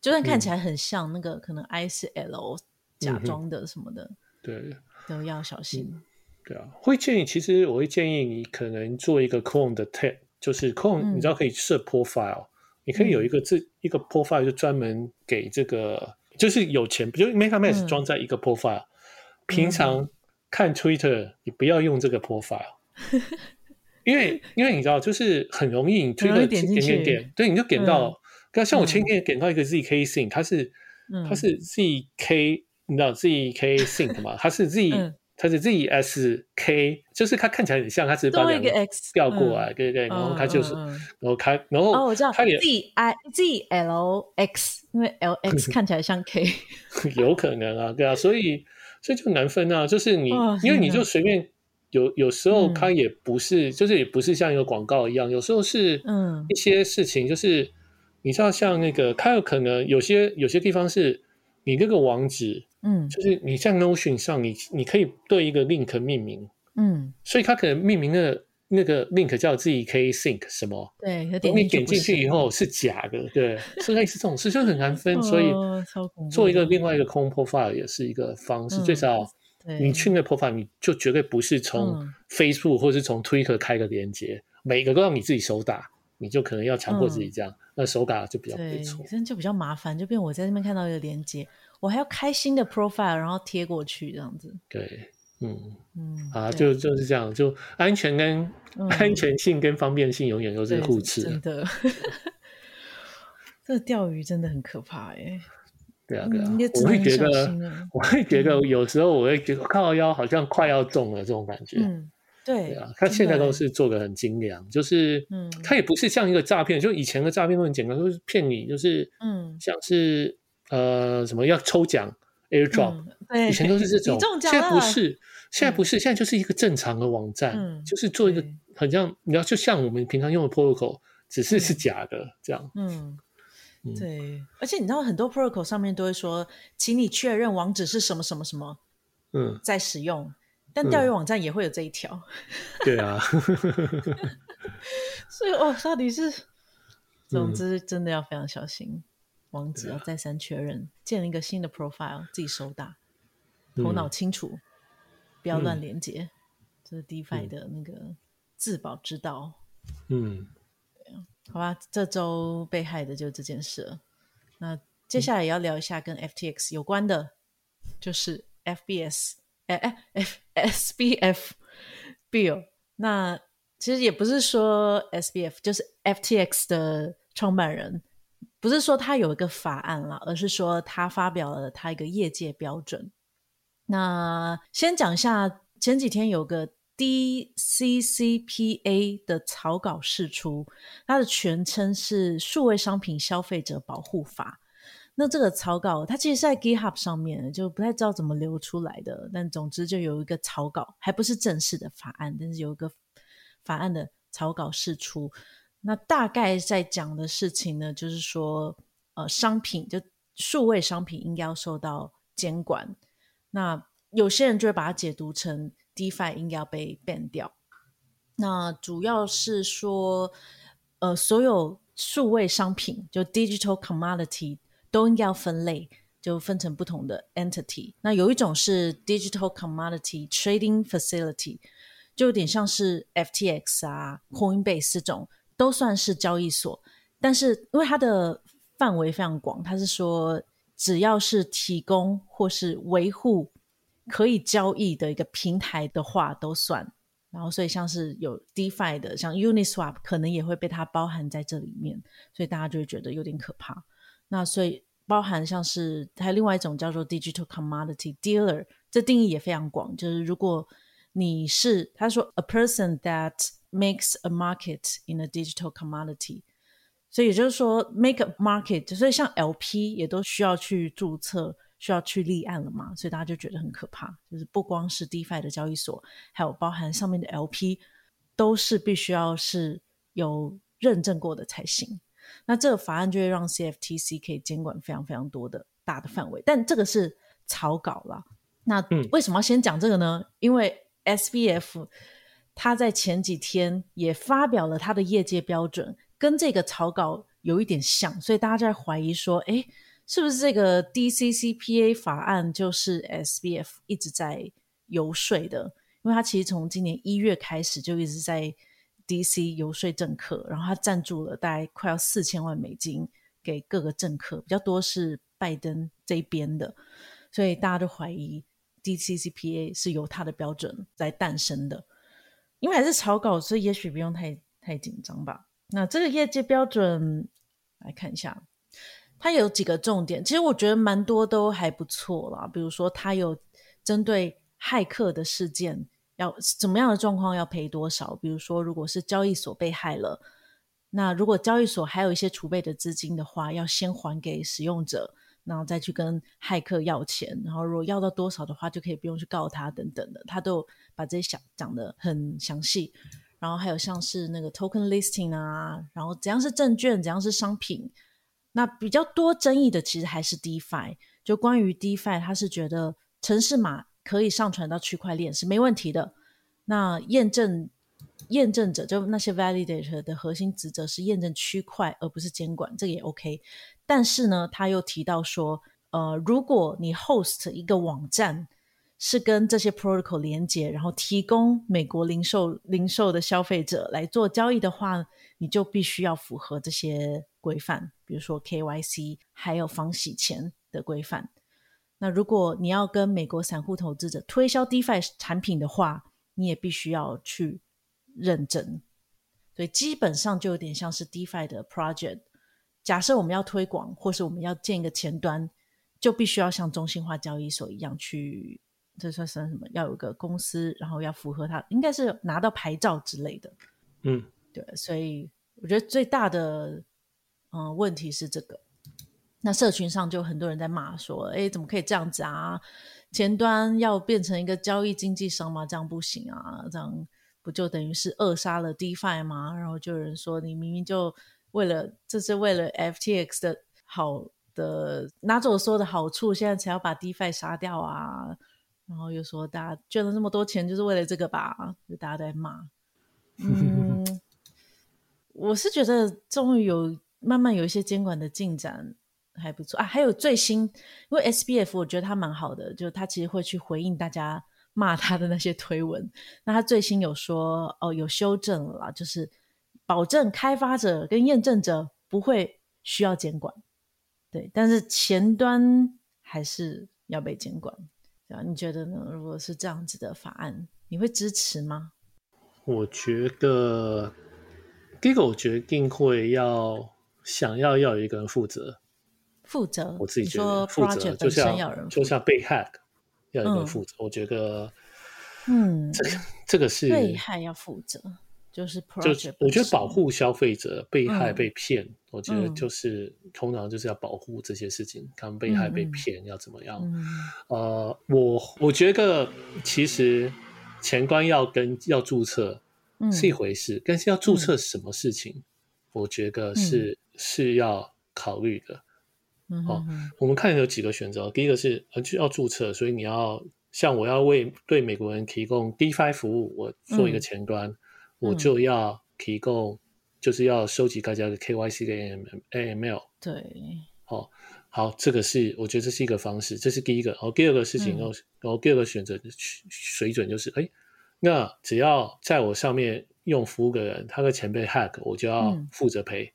就算看起来很像，嗯、那个可能 I 是 L 假装的什么的，嗯、对，都要小心、嗯。对啊，会建议，其实我会建议你可能做一个 Clone 的 tag，就是嗯、你知道可以设 profile，你可以有一个这、嗯、一个 profile 就专门给这个。就是有钱，就 MetaMask 装在一个 profile，、嗯、平常看 Twitter，你不要用这个 profile，、嗯、因为因为你知道，就是很容易你推个点点点点，对，你就点到，嗯、像我前天点到一个 ZK Sync，它是、嗯、它是 ZK，你知道 ZK Sync 吗？它是 Z。嗯它是 Z S K，就是它看起来很像，它只是把两个 X 调过来，对对，然后它就是，然后它，然后哦，我知道它 Z I Z L X，因为 L X 看起来像 K，有可能啊，对啊，所以所以就难分啊，就是你，因为你就随便有有时候它也不是，就是也不是像一个广告一样，有时候是嗯一些事情，就是你知道像那个，它有可能有些有些地方是你那个网址。嗯，就是你在 Notion 上，你你可以对一个 link 命名，嗯，所以它可能命名的那个 link 叫自己可以 think 什么，对，你点进去以后是假的，对，是类似这种事，就很难分，所以做一个另外一个 clone profile 也是一个方式，最少你去那个 profile，你就绝对不是从 Facebook 或是从 Twitter 开个连接，每个都让你自己手打，你就可能要强迫自己这样，那手打就比较不错，真就比较麻烦，就变我在那边看到一个连接。我还要开新的 profile，然后贴过去这样子。对，嗯嗯，啊，就就是这样，就安全跟安全性跟方便性永远都是互斥。真的，这钓鱼真的很可怕哎。对啊，对啊，我会觉得，我会觉得有时候我会觉得靠腰好像快要中了这种感觉。嗯，对啊，他现在都是做的很精良，就是嗯，他也不是像一个诈骗，就以前的诈骗都很简单，就是骗你，就是嗯，像是。呃，什么要抽奖？AirDrop，以前都是这种，现在不是，现在不是，现在就是一个正常的网站，就是做一个很像，你要就像我们平常用的 Protocol，只是是假的这样。嗯，对，而且你知道很多 Protocol 上面都会说，请你确认网址是什么什么什么，嗯，在使用，但钓鱼网站也会有这一条。对啊 所以哦，到底是，总之真的要非常小心。网址要再三确认，建立一个新的 profile，自己手打，头脑清楚，嗯、不要乱连接，这、嗯、是 DeFi 的那个自保之道。嗯，好吧，这周被害的就这件事了。那接下来也要聊一下跟 FTX 有关的，嗯、就是 FBS 哎哎 F SBF Bill。那其实也不是说 SBF 就是 FTX 的创办人，不是说他有一个法案了，而是说他发表了他一个业界标准。那先讲一下，前几天有个 DCCPA 的草稿释出，它的全称是《数位商品消费者保护法》。那这个草稿它其实是在 GitHub 上面，就不太知道怎么流出来的。但总之就有一个草稿，还不是正式的法案，但是有一个法案的草稿释出。那大概在讲的事情呢，就是说，呃，商品就数位商品应该要受到监管。那有些人就会把它解读成 DeFi 应该要被 ban 掉。那主要是说，呃，所有数位商品就 digital commodity 都应该要分类，就分成不同的 entity。那有一种是 digital commodity trading facility，就有点像是 FTX 啊、Coinbase 这种，都算是交易所。但是因为它的范围非常广，它是说。只要是提供或是维护可以交易的一个平台的话，都算。然后，所以像是有 DeFi 的，像 Uniswap，可能也会被它包含在这里面。所以大家就会觉得有点可怕。那所以包含像是还有另外一种叫做 Digital Commodity Dealer，这定义也非常广。就是如果你是他说 A person that makes a market in a digital commodity。所以也就是说，make a market，所以像 LP 也都需要去注册，需要去立案了嘛，所以大家就觉得很可怕。就是不光是 DeFi 的交易所，还有包含上面的 LP，都是必须要是有认证过的才行。那这个法案就会让 CFTC 可以监管非常非常多的大的范围，但这个是草稿啦。那为什么要先讲这个呢？嗯、因为 SBF 他在前几天也发表了他的业界标准。跟这个草稿有一点像，所以大家在怀疑说，诶，是不是这个 DCCPA 法案就是 SBF 一直在游说的？因为他其实从今年一月开始就一直在 DC 游说政客，然后他赞助了大概快要四千万美金给各个政客，比较多是拜登这边的，所以大家都怀疑 DCCPA 是由他的标准在诞生的。因为还是草稿，所以也许不用太太紧张吧。那这个业界标准来看一下，它有几个重点，其实我觉得蛮多都还不错啦。比如说，它有针对骇客的事件，要怎么样的状况要赔多少？比如说，如果是交易所被害了，那如果交易所还有一些储备的资金的话，要先还给使用者，然后再去跟骇客要钱。然后如果要到多少的话，就可以不用去告他等等的，他都把这些讲讲得很详细。然后还有像是那个 token listing 啊，然后怎样是证券，怎样是商品。那比较多争议的其实还是 DeFi。就关于 DeFi，他是觉得程式码可以上传到区块链是没问题的。那验证验证者就那些 validator 的核心职责是验证区块，而不是监管，这个也 OK。但是呢，他又提到说，呃，如果你 host 一个网站，是跟这些 protocol 连接，然后提供美国零售零售的消费者来做交易的话，你就必须要符合这些规范，比如说 KYC，还有防洗钱的规范。那如果你要跟美国散户投资者推销 DeFi 产品的话，你也必须要去认证。所以基本上就有点像是 DeFi 的 project。假设我们要推广，或是我们要建一个前端，就必须要像中心化交易所一样去。这算是什么？要有一个公司，然后要符合它，应该是拿到牌照之类的。嗯，对，所以我觉得最大的嗯问题是这个。那社群上就很多人在骂说：“哎，怎么可以这样子啊？前端要变成一个交易经纪商吗？这样不行啊！这样不就等于是扼杀了 DeFi 吗？”然后就有人说：“你明明就为了这是为了 FTX 的好的拿走所有的好处，现在才要把 DeFi 杀掉啊！”然后又说，大家捐了这么多钱，就是为了这个吧？就大家在骂。嗯，我是觉得终于有慢慢有一些监管的进展，还不错啊。还有最新，因为 SBF 我觉得他蛮好的，就他其实会去回应大家骂他的那些推文。那他最新有说，哦，有修正了啦，就是保证开发者跟验证者不会需要监管，对，但是前端还是要被监管，对啊，你觉得呢？如果是这样子的法案，你会支持吗？我觉得第一个，我决定会要想要要有一个人负责，负责。我自己觉得负责就像就像被 hack 要有一个人负责，嗯、我觉得，嗯，这个这个是被害要负责。就是 project 就我觉得保护消费者被害被骗，嗯、我觉得就是、嗯、通常就是要保护这些事情，他们被害被骗要怎么样？嗯、呃，我我觉得其实前端要跟要注册是一回事，嗯、但是要注册什么事情，嗯、我觉得是、嗯、是要考虑的。嗯、哦，我们看有几个选择，第一个是呃就要注册，所以你要像我要为对美国人提供 DeFi 服务，我做一个前端。嗯我就要提供，就是要收集大家的 KYC 跟 AML。对，好，好，这个是我觉得这是一个方式，这是第一个。然后第二个事情，然后然后第二个选择水准就是，哎，那只要在我上面用服务的人，他的钱被 hack，我就要负责赔。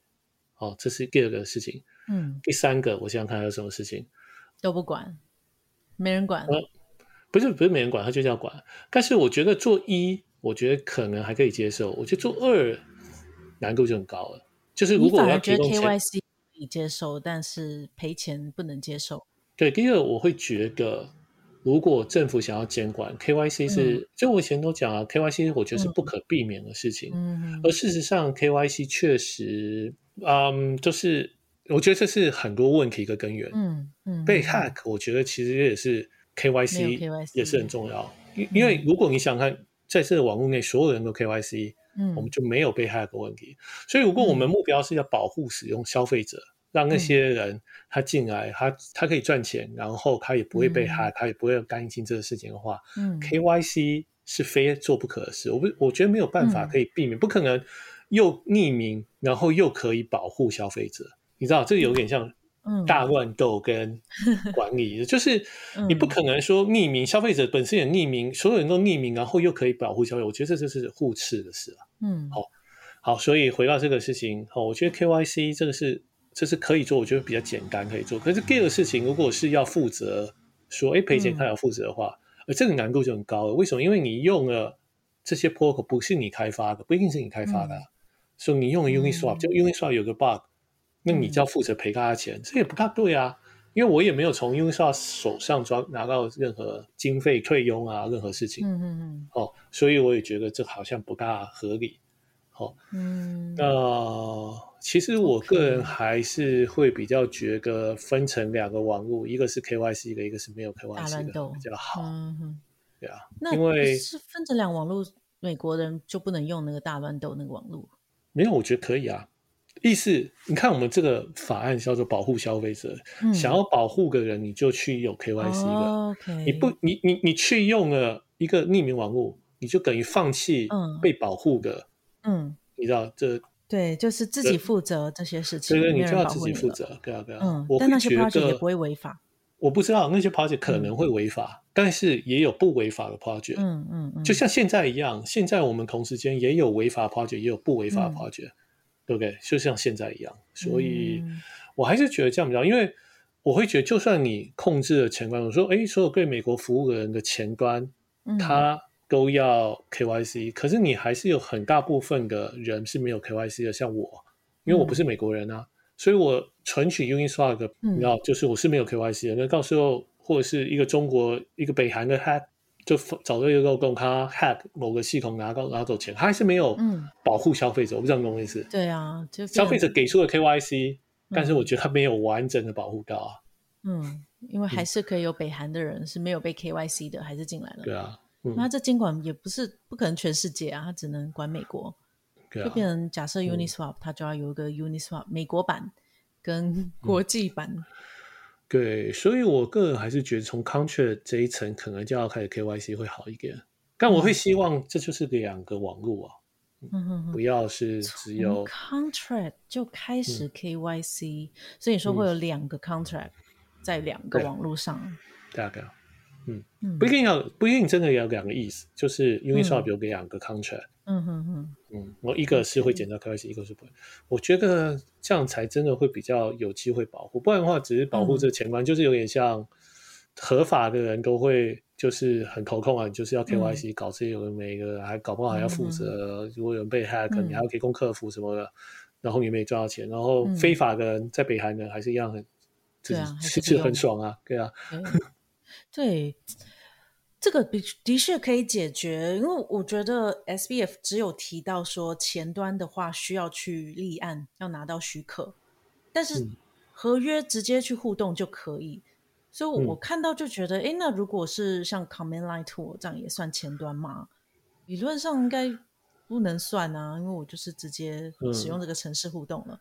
哦，这是第二个事情。嗯，第三个，我想想看还有什么事情都不管，没人管。不是不是没人管，他就是要管。但是我觉得做一。我觉得可能还可以接受，我觉得做二难度就很高了。就是如果我要觉得 KYC 可以接受，但是赔钱不能接受。对，第二我会觉得，如果政府想要监管 KYC 是，嗯、就我以前都讲啊，KYC 我觉得是不可避免的事情。嗯，而事实上 KYC 确实，嗯，就是我觉得这是很多问题一个根源。嗯嗯，被 hack，我觉得其实也是 KYC 也是很重要，因因为如果你想看。在这个网络内，所有人都 KYC，嗯，我们就没有被害的问题。所以，如果我们目标是要保护使用消费者，嗯、让那些人他进来，他他可以赚钱，然后他也不会被害，嗯、他也不会担心这个事情的话，嗯，KYC 是非做不可的事。我不，我觉得没有办法可以避免，嗯、不可能又匿名，然后又可以保护消费者。你知道，这个有点像。大乱斗跟管理，就是你不可能说匿名，消费者本身也匿名，所有人都匿名，然后又可以保护消费者，我觉得这就是互斥的事啊。嗯，好，好，所以回到这个事情，好，我觉得 KYC 这个是这是可以做，我觉得比较简单可以做。可是第二个事情，如果是要负责说，哎，赔钱他要负责的话，呃，这个难度就很高了。为什么？因为你用了这些 protocol 不是你开发的，不一定是你开发的，所以你用了 Uniswap，就 Uniswap 有个 bug。那你就要负责赔他的钱，嗯、这也不大对啊，因为我也没有从 Uniswap 手上抓拿到任何经费退佣啊，任何事情。嗯嗯嗯。哦，所以我也觉得这好像不大合理。哦，嗯。那其实我个人还是会比较觉得分成两个网络，一个是 KYC 的，一个是没有 KYC 的比较好。嗯哼。对啊。那因为是分成两个网络，美国人就不能用那个大乱斗那个网络？没有，我觉得可以啊。意思，你看我们这个法案叫做保护消费者，嗯、想要保护个人，你就去有 KYC 了。哦 okay、你不，你你你去用了一个匿名网络，你就等于放弃被保护的。嗯，你知道这？对，就是自己负责这些事情。对对，你就要自己负责，对啊对啊。嗯，我但那些 project 也不会违法。我不知道那些 project 可能会违法，嗯、但是也有不违法的 project。嗯嗯嗯，就像现在一样，现在我们同时间也有违法 project，也有不违法 project。嗯对不对？就像现在一样，所以我还是觉得这样比较，因为我会觉得，就算你控制了前端，我说，哎，所有对美国服务的人的前端，他都要 KYC，可是你还是有很大部分的人是没有 KYC 的，像我，因为我不是美国人啊，所以我存取 Uniswap，你知道，就是我是没有 KYC 的，那到时候或者是一个中国、一个北韩的 hack。就找到一个漏洞，他 hack 某个系统拿到拿走钱，他还是没有保护消费者。嗯、我不知道你懂我意思？对啊，就消费者给出了 KYC，、嗯、但是我觉得他没有完整的保护到啊。嗯，因为还是可以有北韩的人是没有被 KYC 的，嗯、还是进来了。对啊，嗯、那这监管也不是不可能全世界啊，他只能管美国。对啊，就变成假设 Uniswap，它、嗯、就要有一个 Uniswap 美国版跟国际版。嗯对，所以我个人还是觉得从 contract 这一层可能就要开始 KYC 会好一点，但我会希望这就是两个网络啊，嗯哼哼，不要是只有 contract 就开始 KYC，、嗯、所以说会有两个 contract 在两个网络上，大概，嗯，嗯。不一定要不一定真的要两个意思，就是 Uniswap 有两个 contract，嗯哼哼，嗯，我一个是会检查 KYC，一个是不会。我觉得这样才真的会比较有机会保护，不然的话只是保护这前端，嗯、就是有点像合法的人都会就是很头痛啊，你就是要 KYC、嗯、搞这些有的没的，还搞不好还要负责。嗯、如果有人被 hack，、嗯、你还要提供客服什么的，然后你没赚到钱，然后非法的人在北韩呢还是一样很，对啊，是是很爽啊，对啊，对。这个的的确可以解决，因为我觉得 SBF 只有提到说前端的话需要去立案，要拿到许可，但是合约直接去互动就可以。嗯、所以我看到就觉得，哎、嗯，那如果是像 Command Line Tool 这样也算前端吗？理论上应该不能算啊，因为我就是直接使用这个城市互动了。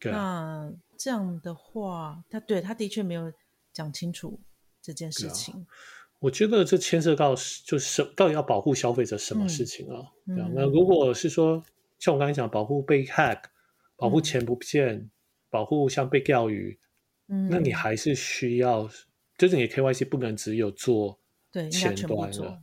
嗯、那这样的话，他对他的确没有讲清楚这件事情。我觉得这牵涉到就是到底要保护消费者什么事情啊？那如果是说像我刚才讲，保护被 hack，保护钱不见，嗯、保护像被钓鱼，嗯、那你还是需要，就是你 KYC 不能只有做前端的，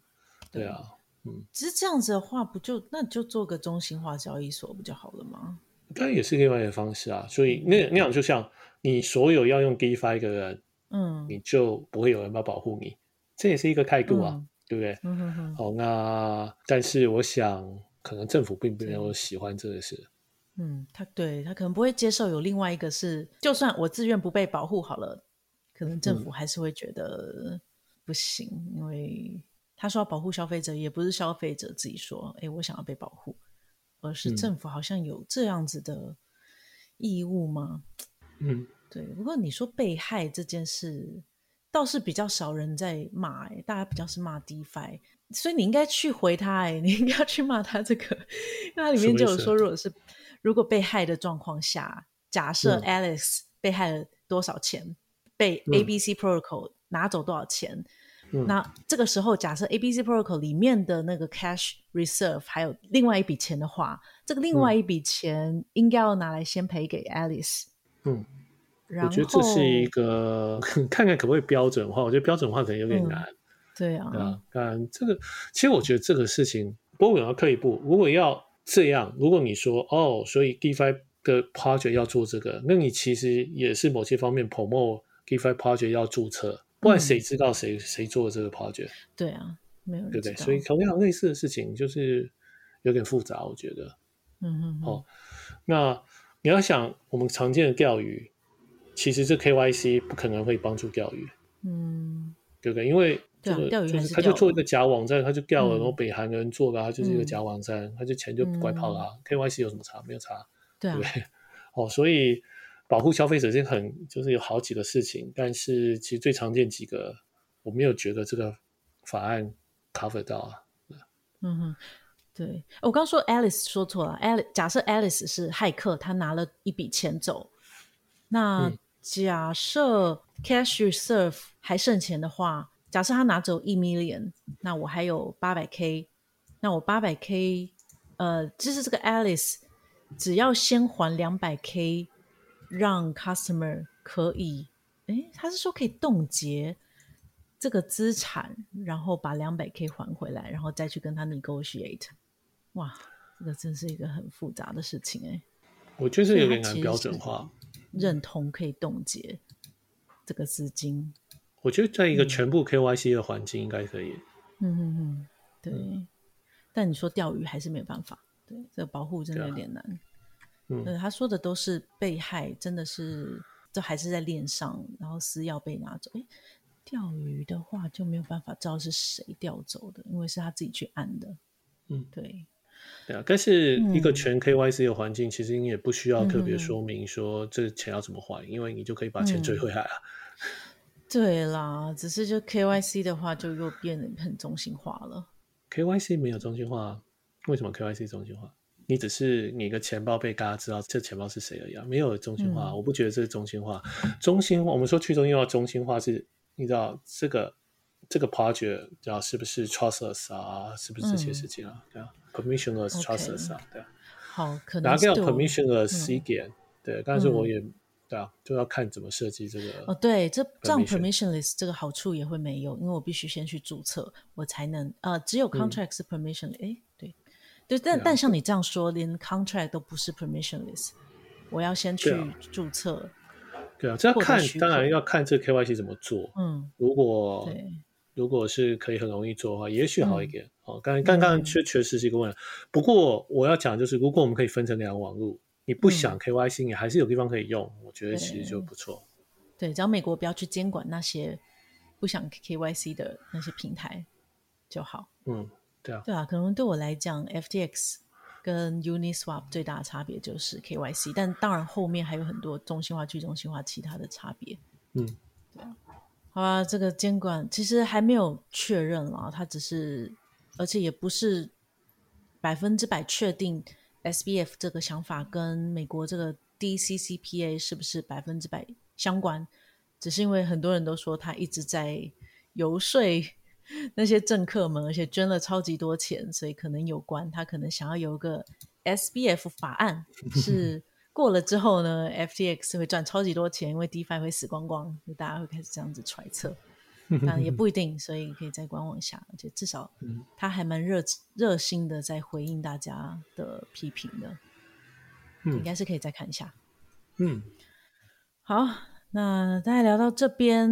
对，对啊，嗯，只是这样子的话，不就那你就做个中心化交易所不就好了吗？当然也是另外一个方式啊。所以那那样就像你所有要用 DeFi 的人，嗯，你就不会有人要保护你。这也是一个态度啊，嗯、对不对？嗯哼哼。好，那但是我想，可能政府并没有喜欢这个事。嗯，他对他可能不会接受有另外一个是，就算我自愿不被保护好了，可能政府还是会觉得不行，嗯、因为他说要保护消费者，也不是消费者自己说，哎，我想要被保护，而是政府好像有这样子的义务吗？嗯，对。不过你说被害这件事。倒是比较少人在骂，哎，大家比较是骂 DeFi，所以你应该去回他，哎，你应该要去骂他这个，因为它里面就有说，如果是如果被害的状况下，假设 Alice 被害了多少钱，嗯、被 ABC Protocol 拿走多少钱，嗯、那这个时候假设 ABC Protocol 里面的那个 Cash Reserve 还有另外一笔钱的话，这个另外一笔钱应该要拿来先赔给 Alice，嗯。我觉得这是一个 看看可不可以标准化。我觉得标准化可能有点难。嗯、对啊。当然，这个其实我觉得这个事情，不过我要退一步。如果要这样，如果你说哦，所以 DeFi 的 project 要做这个，那你其实也是某些方面 promote DeFi project 要注册，不然谁知道谁、嗯、谁做这个 project？对啊，没有。对不对？所以同样类似的事情就是有点复杂，我觉得。嗯嗯。好、哦，那你要想我们常见的钓鱼。其实这 KYC 不可能会帮助钓鱼，嗯，对不对？因为这个就是他就做一个假网站，他就钓了，然后北韩人做的，他就是一个假网站，他就钱就拐跑了。KYC 有什么差？没有差，对不对？哦，所以保护消费者是很就是有好几个事情，但是其实最常见几个，我没有觉得这个法案 cover 到啊。嗯哼，对，我刚说 Alice 说错了，Alice 假设 Alice 是骇客，他拿了一笔钱走，那。假设 cash reserve 还剩钱的话，假设他拿走一 million，那我还有八百 k，那我八百 k，呃，就是这个 Alice 只要先还两百 k，让 customer 可以，诶，他是说可以冻结这个资产，然后把两百 k 还回来，然后再去跟他 negotiate。哇，这个真是一个很复杂的事情诶，我觉得有点难标准化。认同可以冻结这个资金，我觉得在一个全部 KYC 的环境应该可以。嗯嗯嗯，对。嗯、但你说钓鱼还是没有办法，对这个保护真的有点难。啊、嗯，他说的都是被害，真的是这还是在链上，然后私钥被拿走。哎，钓鱼的话就没有办法知道是谁钓走的，因为是他自己去按的。嗯，对。对啊，但是一个全 KYC 的环境，嗯、其实你也不需要特别说明说这钱要怎么还，嗯、因为你就可以把钱追回来了。对啦，只是就 KYC 的话，就又变得很中心化了。KYC 没有中心化，为什么 KYC 中心化？你只是你的钱包被大家知道这钱包是谁而已，没有中心化。嗯、我不觉得这是中心化。中心化，我们说去中心化，中心化是，你知道这个这个 project 叫是不是 trustless 啊？是不是这些事情啊？对啊、嗯。Permissionless trustless 啊，对啊，好，可能叫 permissionless 一点，对，但是我也对啊，就要看怎么设计这个。哦，对，这这样 permissionless 这个好处也会没有，因为我必须先去注册，我才能呃，只有 contract 是 permissionless，哎，对，对，但但像你这样说，连 contract 都不是 permissionless，我要先去注册。对啊，这要看，当然要看这 KYC 怎么做。嗯，如果对，如果是可以很容易做的话，也许好一点。哦，刚刚刚确确实是一个问题。不过我要讲就是，如果我们可以分成两个网路，你不想 KYC，你还是有地方可以用，我觉得其实就不错。对，只要美国不要去监管那些不想 KYC 的那些平台就好。嗯。对啊，对啊，可能对我来讲，FTX 跟 Uniswap 最大的差别就是 KYC，但当然后面还有很多中心化、去中心化其他的差别。嗯，对啊，好吧，这个监管其实还没有确认啊，它只是，而且也不是百分之百确定 SBF 这个想法跟美国这个 DCCPA 是不是百分之百相关，只是因为很多人都说他一直在游说。那些政客们，而且捐了超级多钱，所以可能有关。他可能想要有个 SBF 法案，是过了之后呢，FTX 会赚超级多钱，因为 DeFi 会死光光，就大家会开始这样子揣测。但也不一定，所以可以再观望一下。而且至少他还蛮热热心的在回应大家的批评的，应该是可以再看一下。嗯，好。那大家聊到这边，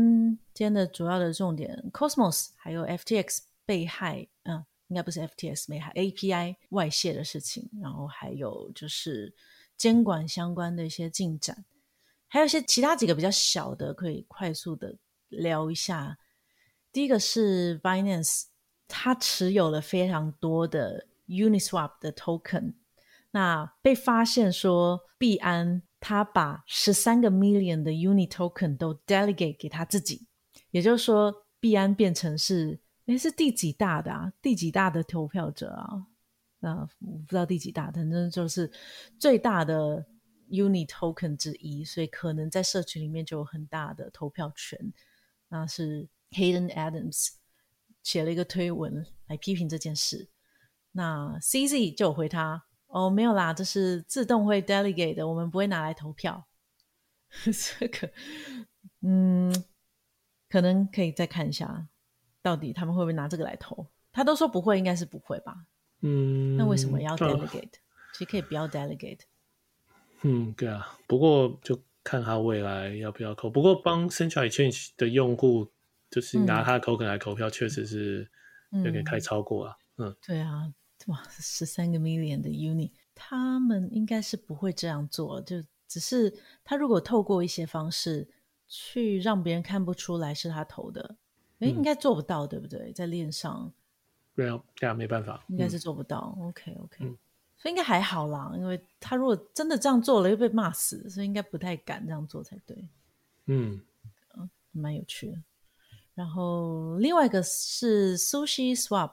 今天的主要的重点，Cosmos 还有 FTX 被害，嗯，应该不是 FTX 被害，API 外泄的事情，然后还有就是监管相关的一些进展，还有一些其他几个比较小的，可以快速的聊一下。第一个是 Binance，它持有了非常多的 Uniswap 的 token，那被发现说币安。他把十三个 million 的 Uni token 都 delegate 给他自己，也就是说，币安变成是诶是第几大的啊？第几大的投票者啊？啊，我不知道第几大，反正就是最大的 Uni token 之一，所以可能在社群里面就有很大的投票权。那是 Hayden Adams 写了一个推文来批评这件事，那 CZ 就回他。哦，没有啦，这是自动会 delegate 的，我们不会拿来投票。这个，嗯，可能可以再看一下，到底他们会不会拿这个来投？他都说不会，应该是不会吧？嗯，那为什么要 delegate？、哦、其实可以不要 delegate。嗯，对啊，不过就看他未来要不要扣。不过帮 Central Exchange 的用户，就是拿他的 token 来投票，嗯、确实是有点太超过啊。嗯，嗯对啊。哇，十三个 million 的 uni，他们应该是不会这样做，就只是他如果透过一些方式去让别人看不出来是他投的，哎、嗯，应该做不到，对不对？在链上，对啊，没办法，应该是做不到。嗯、OK OK，、嗯、所以应该还好啦，因为他如果真的这样做了，又被骂死，所以应该不太敢这样做才对。嗯，嗯，蛮有趣的。然后另外一个是 Sushi Swap。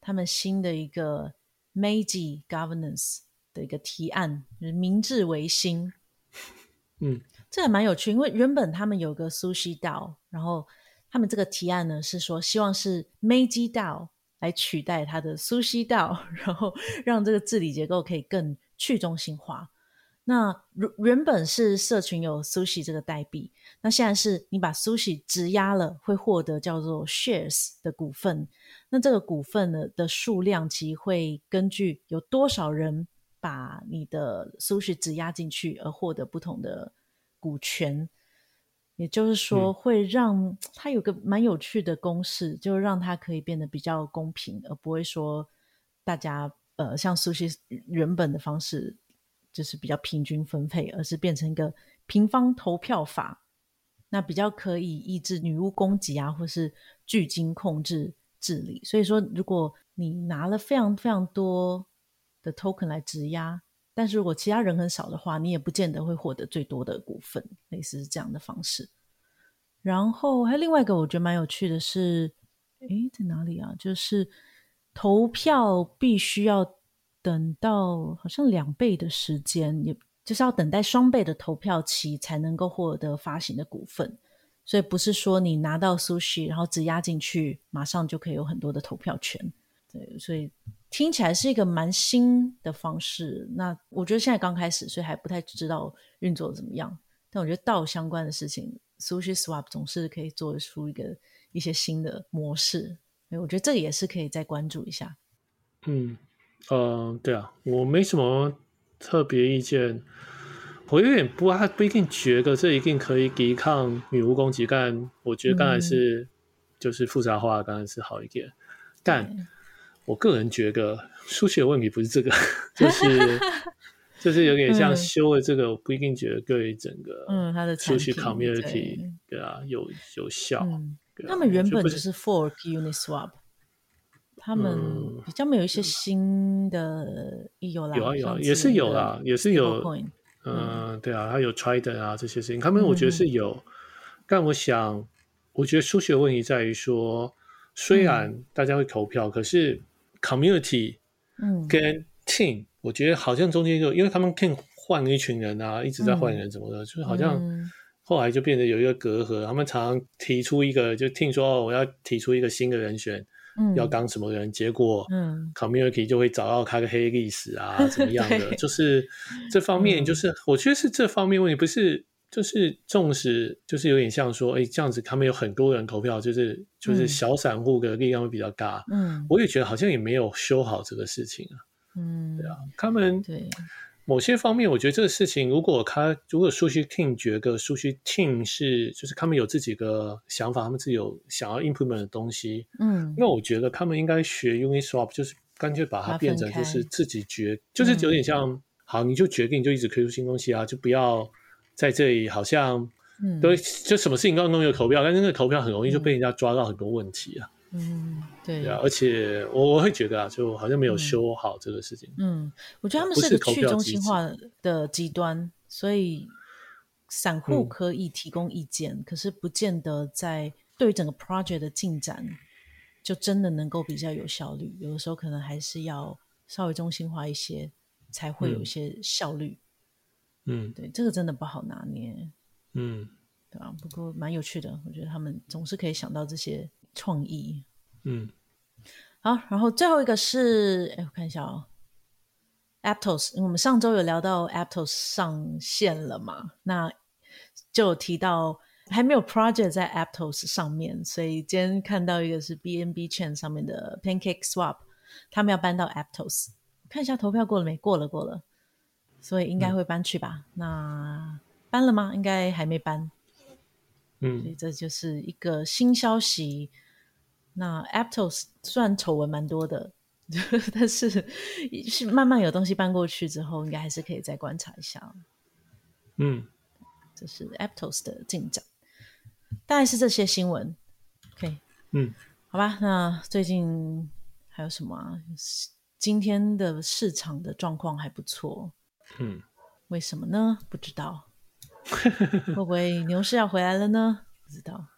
他们新的一个 Meiji Governance 的一个提案，就是明治维新。嗯，这还蛮有趣，因为原本他们有个 Sushi DAO，然后他们这个提案呢是说，希望是 Meiji DAO 来取代他的 Sushi DAO，然后让这个治理结构可以更去中心化。那原本是社群有 Sushi 这个代币，那现在是你把 Sushi 质押了，会获得叫做 Shares 的股份。那这个股份呢的数量，其实会根据有多少人把你的 Sushi 质押进去而获得不同的股权。也就是说，会让它有个蛮有趣的公式，嗯、就让它可以变得比较公平，而不会说大家呃像 Sushi 原本的方式。就是比较平均分配，而是变成一个平方投票法，那比较可以抑制女巫攻击啊，或是巨鲸控制治理。所以说，如果你拿了非常非常多的 token 来质押，但是如果其他人很少的话，你也不见得会获得最多的股份，类似是这样的方式。然后还有另外一个我觉得蛮有趣的是，诶，在哪里啊？就是投票必须要。等到好像两倍的时间，也就是要等待双倍的投票期才能够获得发行的股份，所以不是说你拿到 Sushi 然后只押进去，马上就可以有很多的投票权。对，所以听起来是一个蛮新的方式。那我觉得现在刚开始，所以还不太知道运作怎么样。但我觉得道相关的事情，Sushi Swap 总是可以做出一个一些新的模式。所以我觉得这个也是可以再关注一下。嗯。呃，对啊，我没什么特别意见。我有点不，他不一定觉得这一定可以抵抗女巫攻击，但我觉得当然是、嗯、就是复杂化当然是好一点。但我个人觉得数学问题不是这个，就是 就是有点像修了这个，我不一定觉得对整个嗯它的数学 community 对啊有有效。他们原本就是 fork Uniswap。他们比较没有一些新的有啦，有啊有啊，也是有啦，也是有。嗯，对啊，还有 Trident 啊这些事情，他们我觉得是有。但我想，我觉得数学问题在于说，虽然大家会投票，可是 community 跟 team，我觉得好像中间就因为他们 team 换了一群人啊，一直在换人，怎么的，就是好像后来就变得有一个隔阂。他们常常提出一个，就 team 说哦，我要提出一个新的人选。要当什么人？结果，community 就会找到他的黑历史啊，怎么样的？就是这方面，就是我觉得是这方面问题，不是就是重视，就是有点像说，哎，这样子他们有很多人投票，就是就是小散户的力量会比较大。嗯，我也觉得好像也没有修好这个事情啊。嗯，对啊，他们对。某些方面，我觉得这个事情，如果他如果数据 team 觉得数据 team 是就是他们有自己的想法，他们自己有想要 implement 的东西，嗯，那我觉得他们应该学 Uniswap，就是干脆把它变成就是自己决，就是有点像，嗯、好，你就决定就一直推出新东西啊，就不要在这里好像，嗯，对，就什么事情都要弄一个投票，但是那个投票很容易就被人家抓到很多问题啊。嗯，对，而且我我会觉得啊，就好像没有修好这个事情。嗯，嗯，我觉得他们是个去中心化的极端，所以散户可以提供意见，嗯，可是不见得在对于整个 project 的进展就真的能够比较有效率。有的时候可能还是要稍微中心化一些，才会有一些效率。嗯，对，这个真的不好拿捏。嗯，对啊，不过蛮有趣的，我觉得他们总是可以想到这些。创意，嗯，好，然后最后一个是，哎，我看一下哦，Aptos，我们上周有聊到 Aptos 上线了嘛，那就有提到还没有 project 在 Aptos 上面，所以今天看到一个是 BNB Chain 上面的 Pancake Swap，他们要搬到 Aptos，看一下投票过了没？过了，过了，所以应该会搬去吧？嗯、那搬了吗？应该还没搬，嗯，所以这就是一个新消息。那 Aptos 虽然丑闻蛮多的，但是是慢慢有东西搬过去之后，应该还是可以再观察一下。嗯，这是 Aptos 的进展，大概是这些新闻。OK，嗯，好吧。那最近还有什么啊？今天的市场的状况还不错。嗯，为什么呢？不知道。会不会牛市要回来了呢？不知道。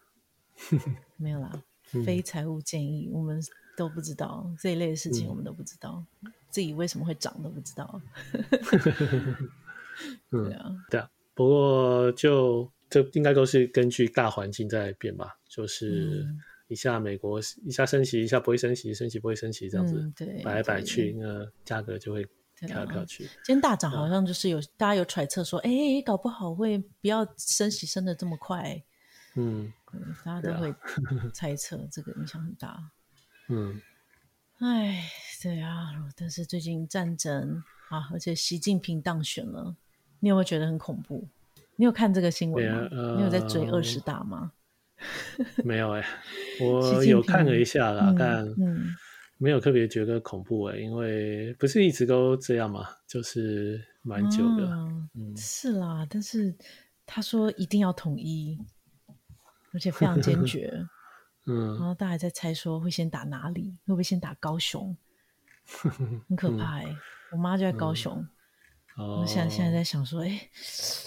没有啦。非财务建议，我们都不知道这一类的事情，我们都不知道、嗯、自己为什么会涨都不知道。对啊，对啊。不过就这应该都是根据大环境在变吧，就是一下美国一下升息，一下不会升息，升息不会升息这样子，嗯、对，摆来摆去，那价格就会跳来跳去。今天大涨好像就是有、嗯、大家有揣测说，哎、欸，搞不好会不要升息升的这么快。嗯，大家都会 猜测，这个影响很大。嗯，哎，对啊，但是最近战争啊，而且习近平当选了，你有没有觉得很恐怖？你有看这个新闻吗？呃、你有在追二十大吗？没有哎、欸，我有看了一下啦，但没有特别觉得恐怖哎、欸，因为不是一直都这样嘛，就是蛮久的。嗯，嗯是啦，但是他说一定要统一。而且非常坚决，嗯，然后大家在猜说会先打哪里，会不会先打高雄？很可怕哎、欸！嗯、我妈就在高雄，嗯、我现在现在在想说，哎、欸，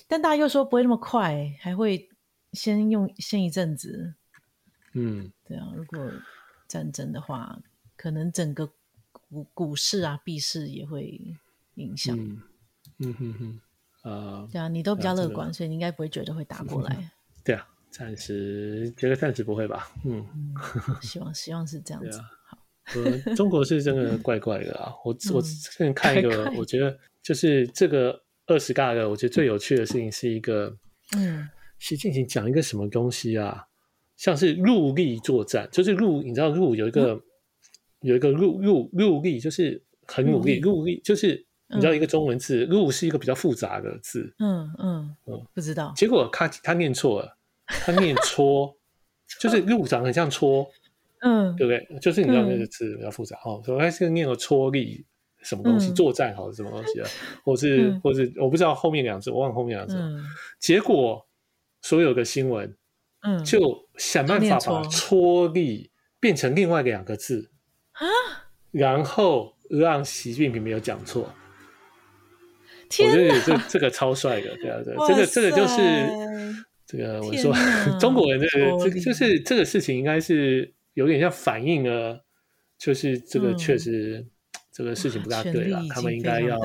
但大家又说不会那么快，还会先用先一阵子。嗯，对啊，如果战争的话，可能整个股股市啊、币市也会影响。嗯嗯哼哼，啊，对啊，你都比较乐观，啊、所以你应该不会觉得会打过来。对啊。暂时觉得暂时不会吧，嗯，希望希望是这样子。啊、好，呃，中国是真的怪怪的啊。我、嗯、我之前看一个，我觉得就是这个二十大的，我觉得最有趣的事情是一个，嗯，习近平讲一个什么东西啊？像是陆力作战，就是陆，你知道陆有一个、嗯、有一个入入入力，就是很努力，入力。就是你知道一个中文字，入是一个比较复杂的字，嗯嗯嗯，不知道。结果他他念错了，他念戳，就是入长得很像戳，嗯，对不对？就是你知道那个字比较复杂哦，所以他是念了戳力什么东西，作战好是什么东西啊？或是或是我不知道后面两字，我忘了后面两字。结果所有的新闻，嗯，就想办法把戳力变成另外两个字啊，然后。让习近平没有讲错，我觉得这这个超帅的，对啊，对，这个这个就是这个我说 中国人这个这个就是这个事情应该是有点像反映了，就是这个确实、嗯、这个事情不大对了，他们应该要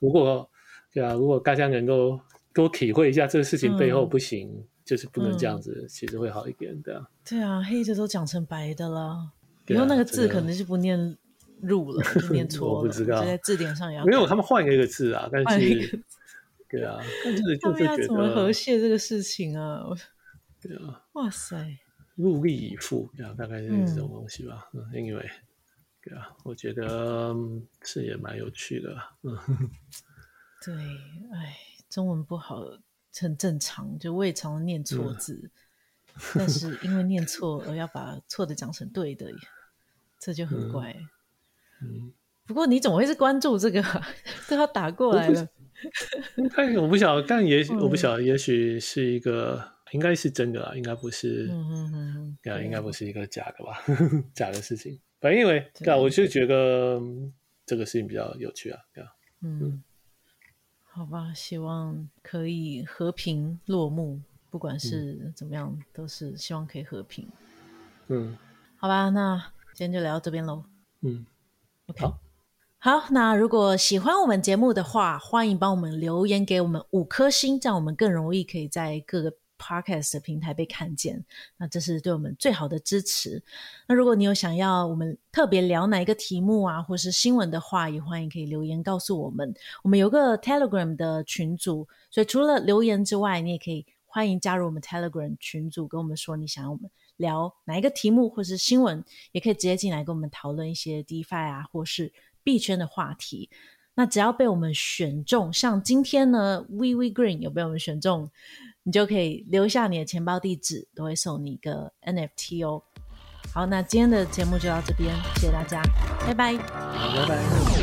如果对啊，如果大家能够多体会一下这个事情背后不行，嗯、就是不能这样子，其实会好一点的。对啊，黑的都讲成白的了，以后那个字可能是不念。入了就念错了，我不知道，就在字典上也要。没有，他们换一个字啊，但是，对啊，但是他们要怎么和谐这个事情啊？对啊，哇塞，入力以赴，对啊，大概是这种东西吧。嗯，anyway，对啊，我觉得是也蛮有趣的。嗯，对，哎，中文不好很正常，就我也常常念错字，但是因为念错而要把错的讲成对的，这就很怪。嗯，不过你怎么会是关注这个？都要打过来了。但我不晓得，但也许我不晓得，也许是一个，应该是真的啊，应该不是，嗯嗯嗯，对，应该不是一个假的吧？假的事情。反正因为对啊，我就觉得这个事情比较有趣啊，对啊。嗯，好吧，希望可以和平落幕，不管是怎么样，都是希望可以和平。嗯，好吧，那今天就聊到这边喽。嗯。Okay. 好，好，那如果喜欢我们节目的话，欢迎帮我们留言给我们五颗星，这样我们更容易可以在各个 podcast 的平台被看见。那这是对我们最好的支持。那如果你有想要我们特别聊哪一个题目啊，或是新闻的话，也欢迎可以留言告诉我们。我们有个 Telegram 的群组，所以除了留言之外，你也可以欢迎加入我们 Telegram 群组，跟我们说你想要我们。聊哪一个题目或是新闻，也可以直接进来跟我们讨论一些 DeFi 啊，或是币圈的话题。那只要被我们选中，像今天呢，VV Green 有被我们选中，你就可以留下你的钱包地址，都会送你一个 NFT 哦。好，那今天的节目就到这边，谢谢大家，拜拜，拜拜。